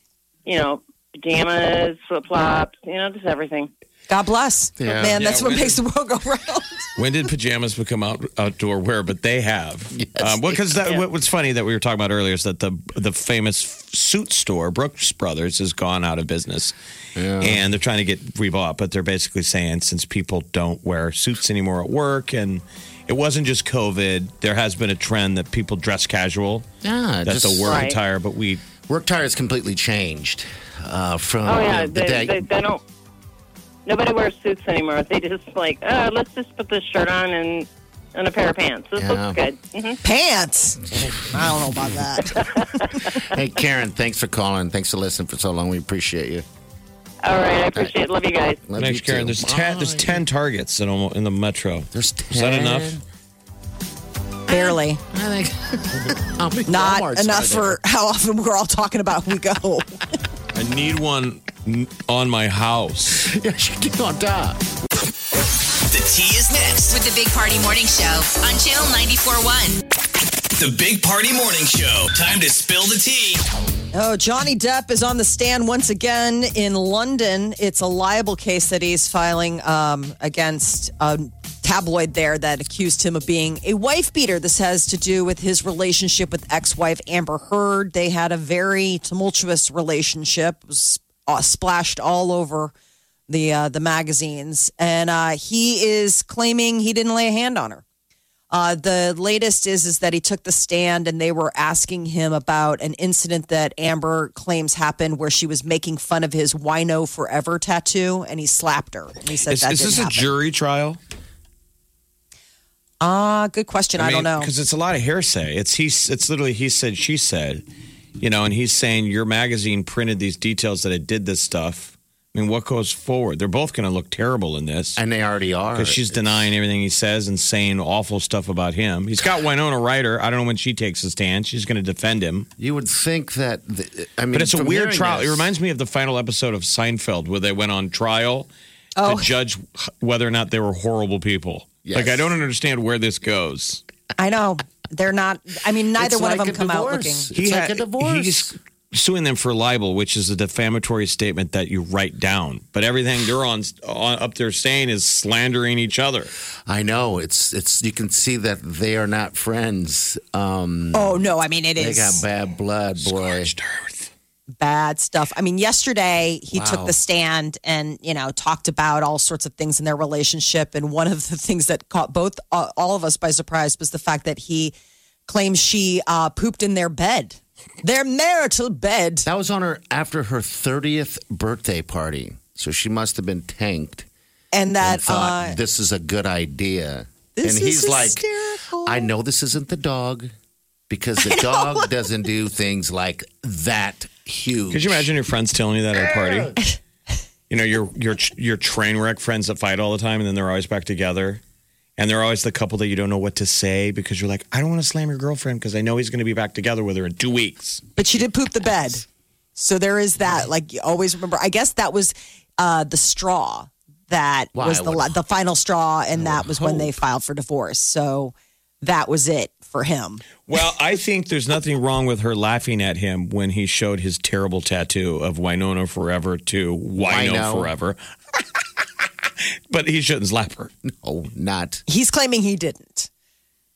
you know, pajamas, flip flops. You know, just everything. God bless. Yeah. Man, that's Yeah, what when makes the world go round. When did pajamas become out, outdoor wear? But they have. (laughs) Yes, um, well, because Yeah. what, what's funny that we were talking about earlier is that the the famous suit store Brooks Brothers has gone out of business, and they're trying to get rebought. But they're basically saying since people don't wear suits anymore at work, and it wasn't just COVID, there has been a trend that people dress casual. yeah, That's just a work Right. attire, but we work attire has completely changed uh, from Oh yeah, know, the they, day. they, they don't. Nobody wears suits anymore. They just like, uh, let's just put this shirt on and and a pair of pants. This Yeah. looks good. hmm Pants. I don't know about that. (laughs) hey, Karen, thanks for calling. Thanks for listening for so long. We appreciate you. All right, I appreciate it. Love you guys. Love Thanks, you Karen. too. There's ten. There's Bye. ten targets in, almo- in the metro. There's 10. Is that enough? Barely. I think. How many Not Walmarts enough are there? for how often we're all talking about we go. I need one n- on my house. Yes, you do on top. The tea is next. With the Big Party Morning Show on Channel 94.1. The Big Party Morning Show. Time to spill the tea. Oh, Johnny Depp is on the stand once again in London. It's a liable case that he's filing um, against a tabloid there that accused him of being a wife beater. This has to do with his relationship with ex wife Amber Heard. They had a very tumultuous relationship, it was uh, splashed all over the uh, the magazines, and uh, he is claiming he didn't lay a hand on her. Uh, the latest is is that he took the stand and they were asking him about an incident that Amber claims happened where she was making fun of his "Wino Forever" tattoo and he slapped her. And he said Is, that is this a happen. jury trial? Ah, good question. I, don't know. because it's a lot of hearsay. It's he. It's literally he said, she said, you know, and he's saying your magazine printed these details that it did this stuff. I mean, what goes forward? They're both going to look terrible in this. And they already are. Because she's denying everything he says and saying awful stuff about him. He's got Winona Ryder. I don't know when she takes a stand. She's going to defend him. You would think that. The, I mean, but it's a weird trial. this- It reminds me of the final episode of Seinfeld where they went on trial Oh. to judge whether or not they were horrible people. Yes. Like, I don't understand where this goes. I know they're not. I mean, neither It's one like of them come out divorce. looking. It's like had- a divorce. He's suing them for libel, which is a defamatory statement that you write down. But everything they're on, on up there saying is slandering each other. I know it's it's. You can see that they are not friends. Um, Oh no! I mean, it they is got bad blood, boy. Bad stuff. I mean, yesterday he Wow. took the stand and you know talked about all sorts of things in their relationship. And one of the (laughs) things that caught both uh, all of us by surprise was the fact that he claims she uh, pooped in their bed, their marital bed. That was on her after her thirtieth birthday party, so she must have been tanked And that and thought uh, this is a good idea. This and he's is like, hysterical. I know this isn't the dog because the (laughs) dog doesn't do things like that huge. Could you imagine your friends telling you that at a party? you know, your your your train wreck friends that fight all the time, and then they're always back together. And they're always the couple that you don't know what to say because you're like, I don't want to slam your girlfriend because I know he's going to be back together with her in two weeks. but she did poop the bed. So there is that. Like you always remember. I guess that was uh, the straw that Well, was the would- the final straw, and that would was when they filed for divorce. So that was it for him. Well, I think there's nothing wrong with her laughing at him when he showed his terrible tattoo of Winona Forever to Wino Wino. Forever. (laughs) but he shouldn't slap her. No, not. He's claiming he didn't.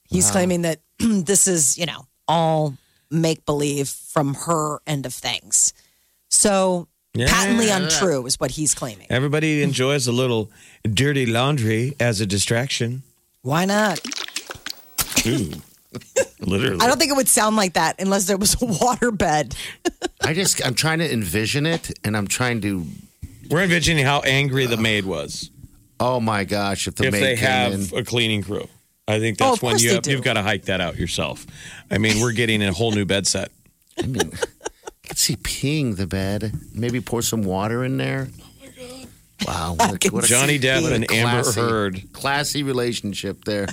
He's ah. claiming that (clears throat) this is, you know, all make believe from her end of things. So patently untrue is what he's claiming. Everybody enjoys a little dirty laundry as a distraction. Why not? Ooh. Literally. I don't think it would sound like that unless there was a water bed. I just I'm trying to envision it, and I'm trying to. We're envisioning how angry the maid was Oh my gosh! If the if maid they came have in, a cleaning crew. I think Oh, that's of when you have, you've got to hike that out yourself. I mean, we're getting a whole new bed set. I mean, I could see peeing the bed. Maybe pour some water in there. Wow! What a, what a- Johnny Depp what a and Amber Heard. Classy relationship there.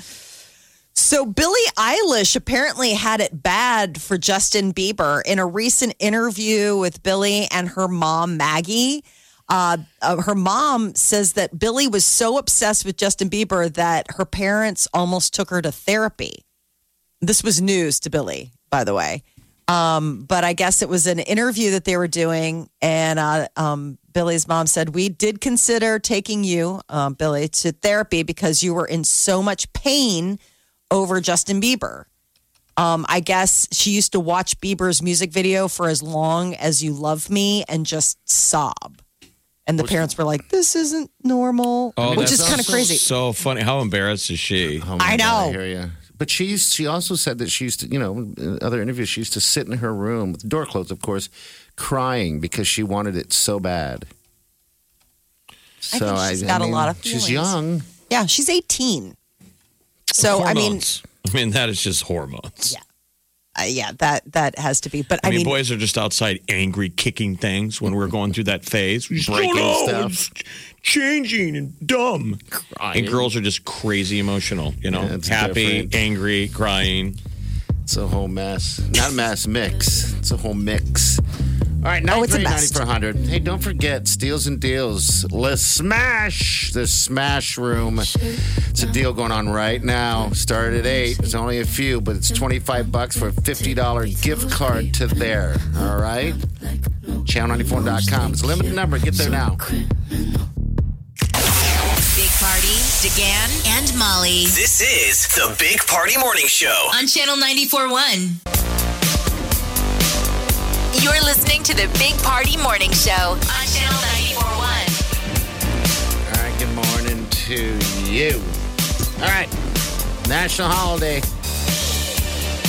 So Billie Eilish apparently had it bad for Justin Bieber in a recent interview with Billie and her mom Maggie. Uh, uh, her mom says that Billie was so obsessed with Justin Bieber that her parents almost took her to therapy. This was news to Billie, by the way. Um, but I guess it was an interview that they were doing, and uh, um, Billie's mom said, We did consider taking you, um, Billy, to therapy because you were in so much pain over Justin Bieber. Um, I guess she used to watch Bieber's music video for as long as you love me and just sob. And the parents were like, This isn't normal, which Oh, that's is kind of crazy. So funny. How embarrassed is she? Oh my I God, know. I hear you. But she used, she also said that she used to, you know, in other interviews, she used to sit in her room with the door closed, of course, crying because she wanted it so bad. So I think she's got a lot of feelings. She's young. Yeah, she's 18. So, I mean, I mean, that is just hormones. Yeah. uh, yeah, that that has to be. But I, I, mean, mean, boys are just outside angry, kicking things when we're going through that phase. We just Breaking don't know. stuff. It's changing and dumb. And girls are just crazy emotional, you know, Yeah, happy, different. angry, crying. It's a whole mess. Not a mess, mix. It's a whole mix. All right, Oh, it's a 93, mess. 9400. Hey, don't forget Steals and Deals. Let's smash the Smash Room. It's a deal going on right now. Started at 8. There's only a few, but it's 25 bucks for a $50 gift card to there. All right? Channel94.com. It's a limited number. Get there now. Big Party, DeGan, and Molly This is the Big Party Morning Show. on Channel 94.1. You're listening to the Big Party Morning Show on Channel 94.1. All right, good morning to you. All right, national holiday.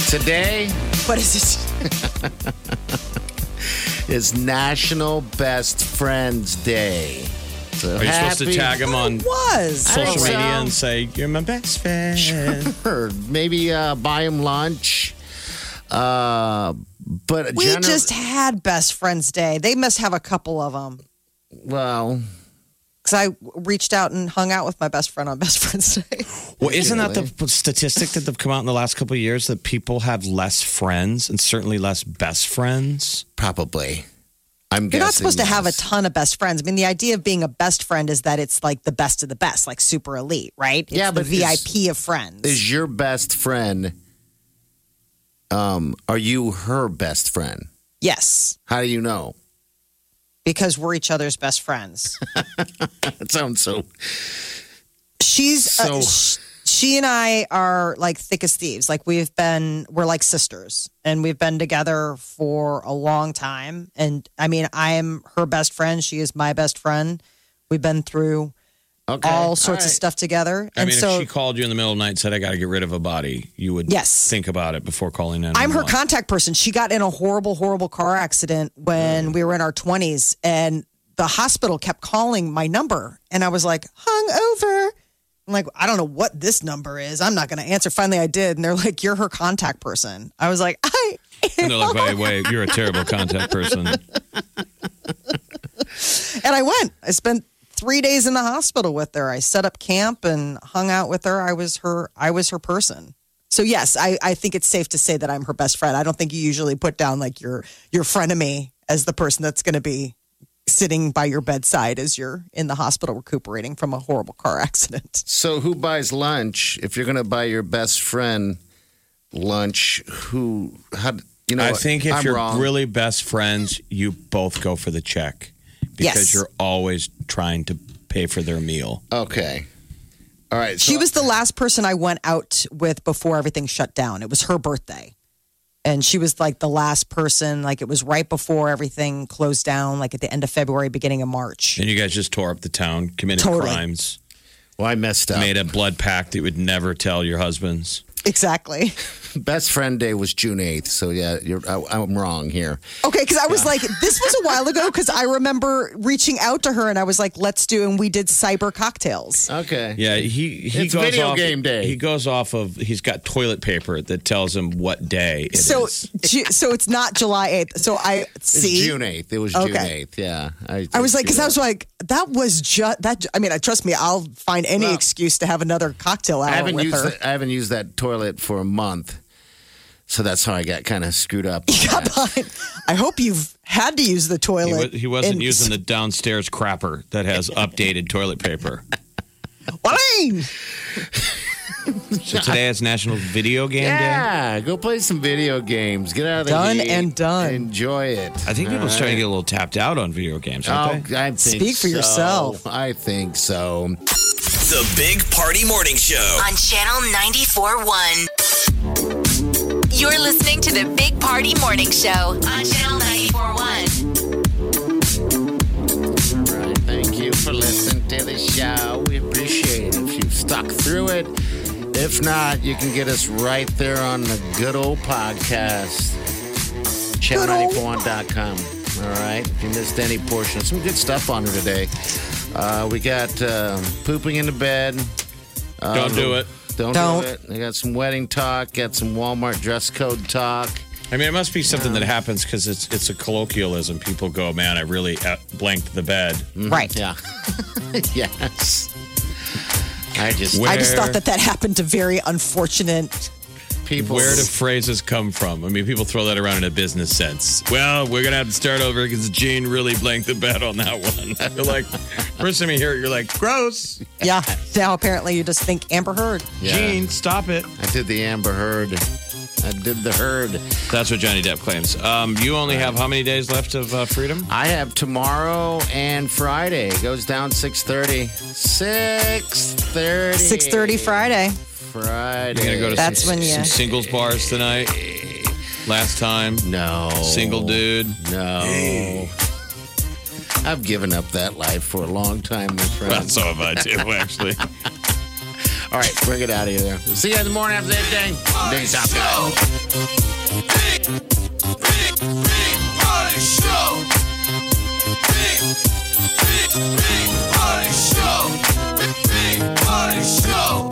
Today (laughs) What is this? (laughs) It's National Best Friends Day. So Are you supposed to tag him on Was. I think social so. media and say, You're my best friend? (laughs) Sure. Maybe uh, buy him lunch. Uh, but We gener- just had Best Friends Day. They must have a couple of them. well, Because I reached out and hung out with my best friend on (laughs) Best Friends Day. Well, isn't that the statistic that they've come out in the last couple of years that people have less friends and certainly less best friends? probably. I'm You're not guessing supposed to have a ton of best friends. I mean, the idea of being a best friend is that it's like the best of the best, like super elite, right? It's Yeah, the but is- VIP of friends. Is your best friend? Um, are you her best friend? yes, How do you know? because we're each other's best friends. (laughs) That sounds so. She's So- uh, sh- she and I are like thick as thieves. Like we've been, we're like sisters, and we've been together for a long time. And I mean, I am her best friend. She is my best friend. We've been through Okay, all sorts all of right. stuff together. I and mean, so if she called you in the middle of the night and said, I got to get rid of a body, you would Yes. think about it before calling in. I'm her contact person. She got in a horrible, horrible car accident when mm. we were in our 20s, and the hospital kept calling my number. And I was like, hung over. I'm like, I don't know what this number is. I'm not going to answer. Finally, I did. And they're like, You're her contact person. I was like, I. (laughs) And they're like, by the way, you're a terrible contact person. (laughs) And I went. I spent three days in the hospital with her. I set up camp and hung out with her. I was her. I was her person. So yes, I, I think it's safe to say that I'm her best friend. I don't think you usually put down like your your frenemy as the person that's going to be sitting by your bedside as you're in the hospital recuperating from a horrible car accident. So, who buys lunch? If you're going to buy your best friend lunch, who? How? You know, I think if I'm you're wrong. really best friends, you both go for the check Yes. because you're always trying to pay for their meal. okay. All right. She was the last person I went out with before everything shut down. It was her birthday. And she was like the last person, like it was right before everything closed down, like at the end of February, beginning of March. And you guys just tore up the town, committed Totally. crimes, Well, I messed up. made a blood pact that you would never tell your husbands. Exactly. (laughs) Best friend day was June 8th. So, yeah, you're, I, I'm wrong here. Okay, because I was like, this was a while ago because I remember reaching out to her and I was like, let's do, and we did cyber cocktails. Okay. Yeah, he he It's goes video off, game day. He goes off of he's got toilet paper that tells him what day it is. So, Ju- so it's not July 8th. So I It's see. June 8th. It was June Okay. 8th. Yeah. I, I was like, because I was like, that was just that. I mean, trust me, I'll find any Well, excuse to have another cocktail hour I haven't with used her. that, I haven't used that toilet for a month. So that's how I got kind of screwed up. on (laughs) got behind. I hope you've had to use the he, toilet. wa- he wasn't in- using the downstairs crapper that has updated toilet paper. (laughs) Wayne! (laughs) (laughs) So today is National Video Game Day. Yeah, go play some video games. Get out of the Done heat. and done. Enjoy it. I think people are starting to get a little tapped out on video games, Oh, aren't they? I think Speak for so. yourself. I think so. The Big Party Morning Show. on Channel 94.1. You're listening to the Big Party Morning Show on Channel 94.1. All right. Thank you for listening to the show. Stuck through it. If not, you can get us right there on the good old podcast. Channel94.com. All right. If you missed any portion, some good stuff on her today. Uh, we got uh, pooping in the bed. Uh, Don't do it. Don't, Don't. do it. We got some wedding talk. Got some Walmart dress code talk. I mean, it must be something that happens because it's it's a colloquialism. People go, "Man, I really uh, blanked the bed." Right. Yeah. (laughs) yes. I just I just thought that that happened to very unfortunate people. Where do phrases come from? I mean, people throw that around in a business sense. Well, we're gonna have to start over because Gene really blanked the bet on that one. (laughs) You're like, first time you hear it, you're like, gross. Yeah. Now apparently you just think Amber Heard. Yeah. Gene, stop it. I did the Amber Heard. I did the herd. That's what Johnny Depp claims. Um, you only have how many days left of uh, freedom? I have tomorrow and Friday. It goes down 6.30. 6.30. 6:30 Friday. Friday. You're gonna go to That's some, when you- some singles bars tonight. Last time, No. single dude. No. I've given up that life for a long time, my friend. (laughs) Well, so have I too, actually. (laughs) All right, bring it out of here. See you in the morning after that thing. Big top guy. Squirrel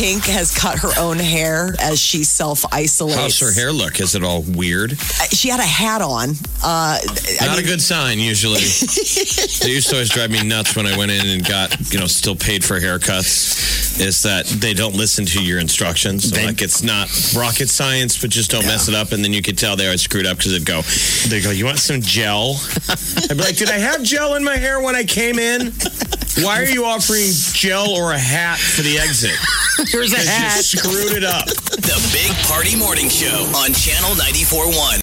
Pink has cut her own hair as she self isolates. How's her hair look? Is it all weird? She had a hat on. Uh, I Not mean, a good sign, usually. (laughs) they used to always drive me nuts when I went in and got, you know, still paid for haircuts, is that they don't listen to your instructions. So, like, it's not rocket science, but just don't mess it up. And then you could tell they always screwed up because they'd go, they go, you want some gel? I'd be like, did I have gel in my hair when I came in? Why are you offering gel or a hat for the exit? (laughs) Here's a 'Cause hat. You screwed it up. The Big Party Morning Show on Channel 94.1.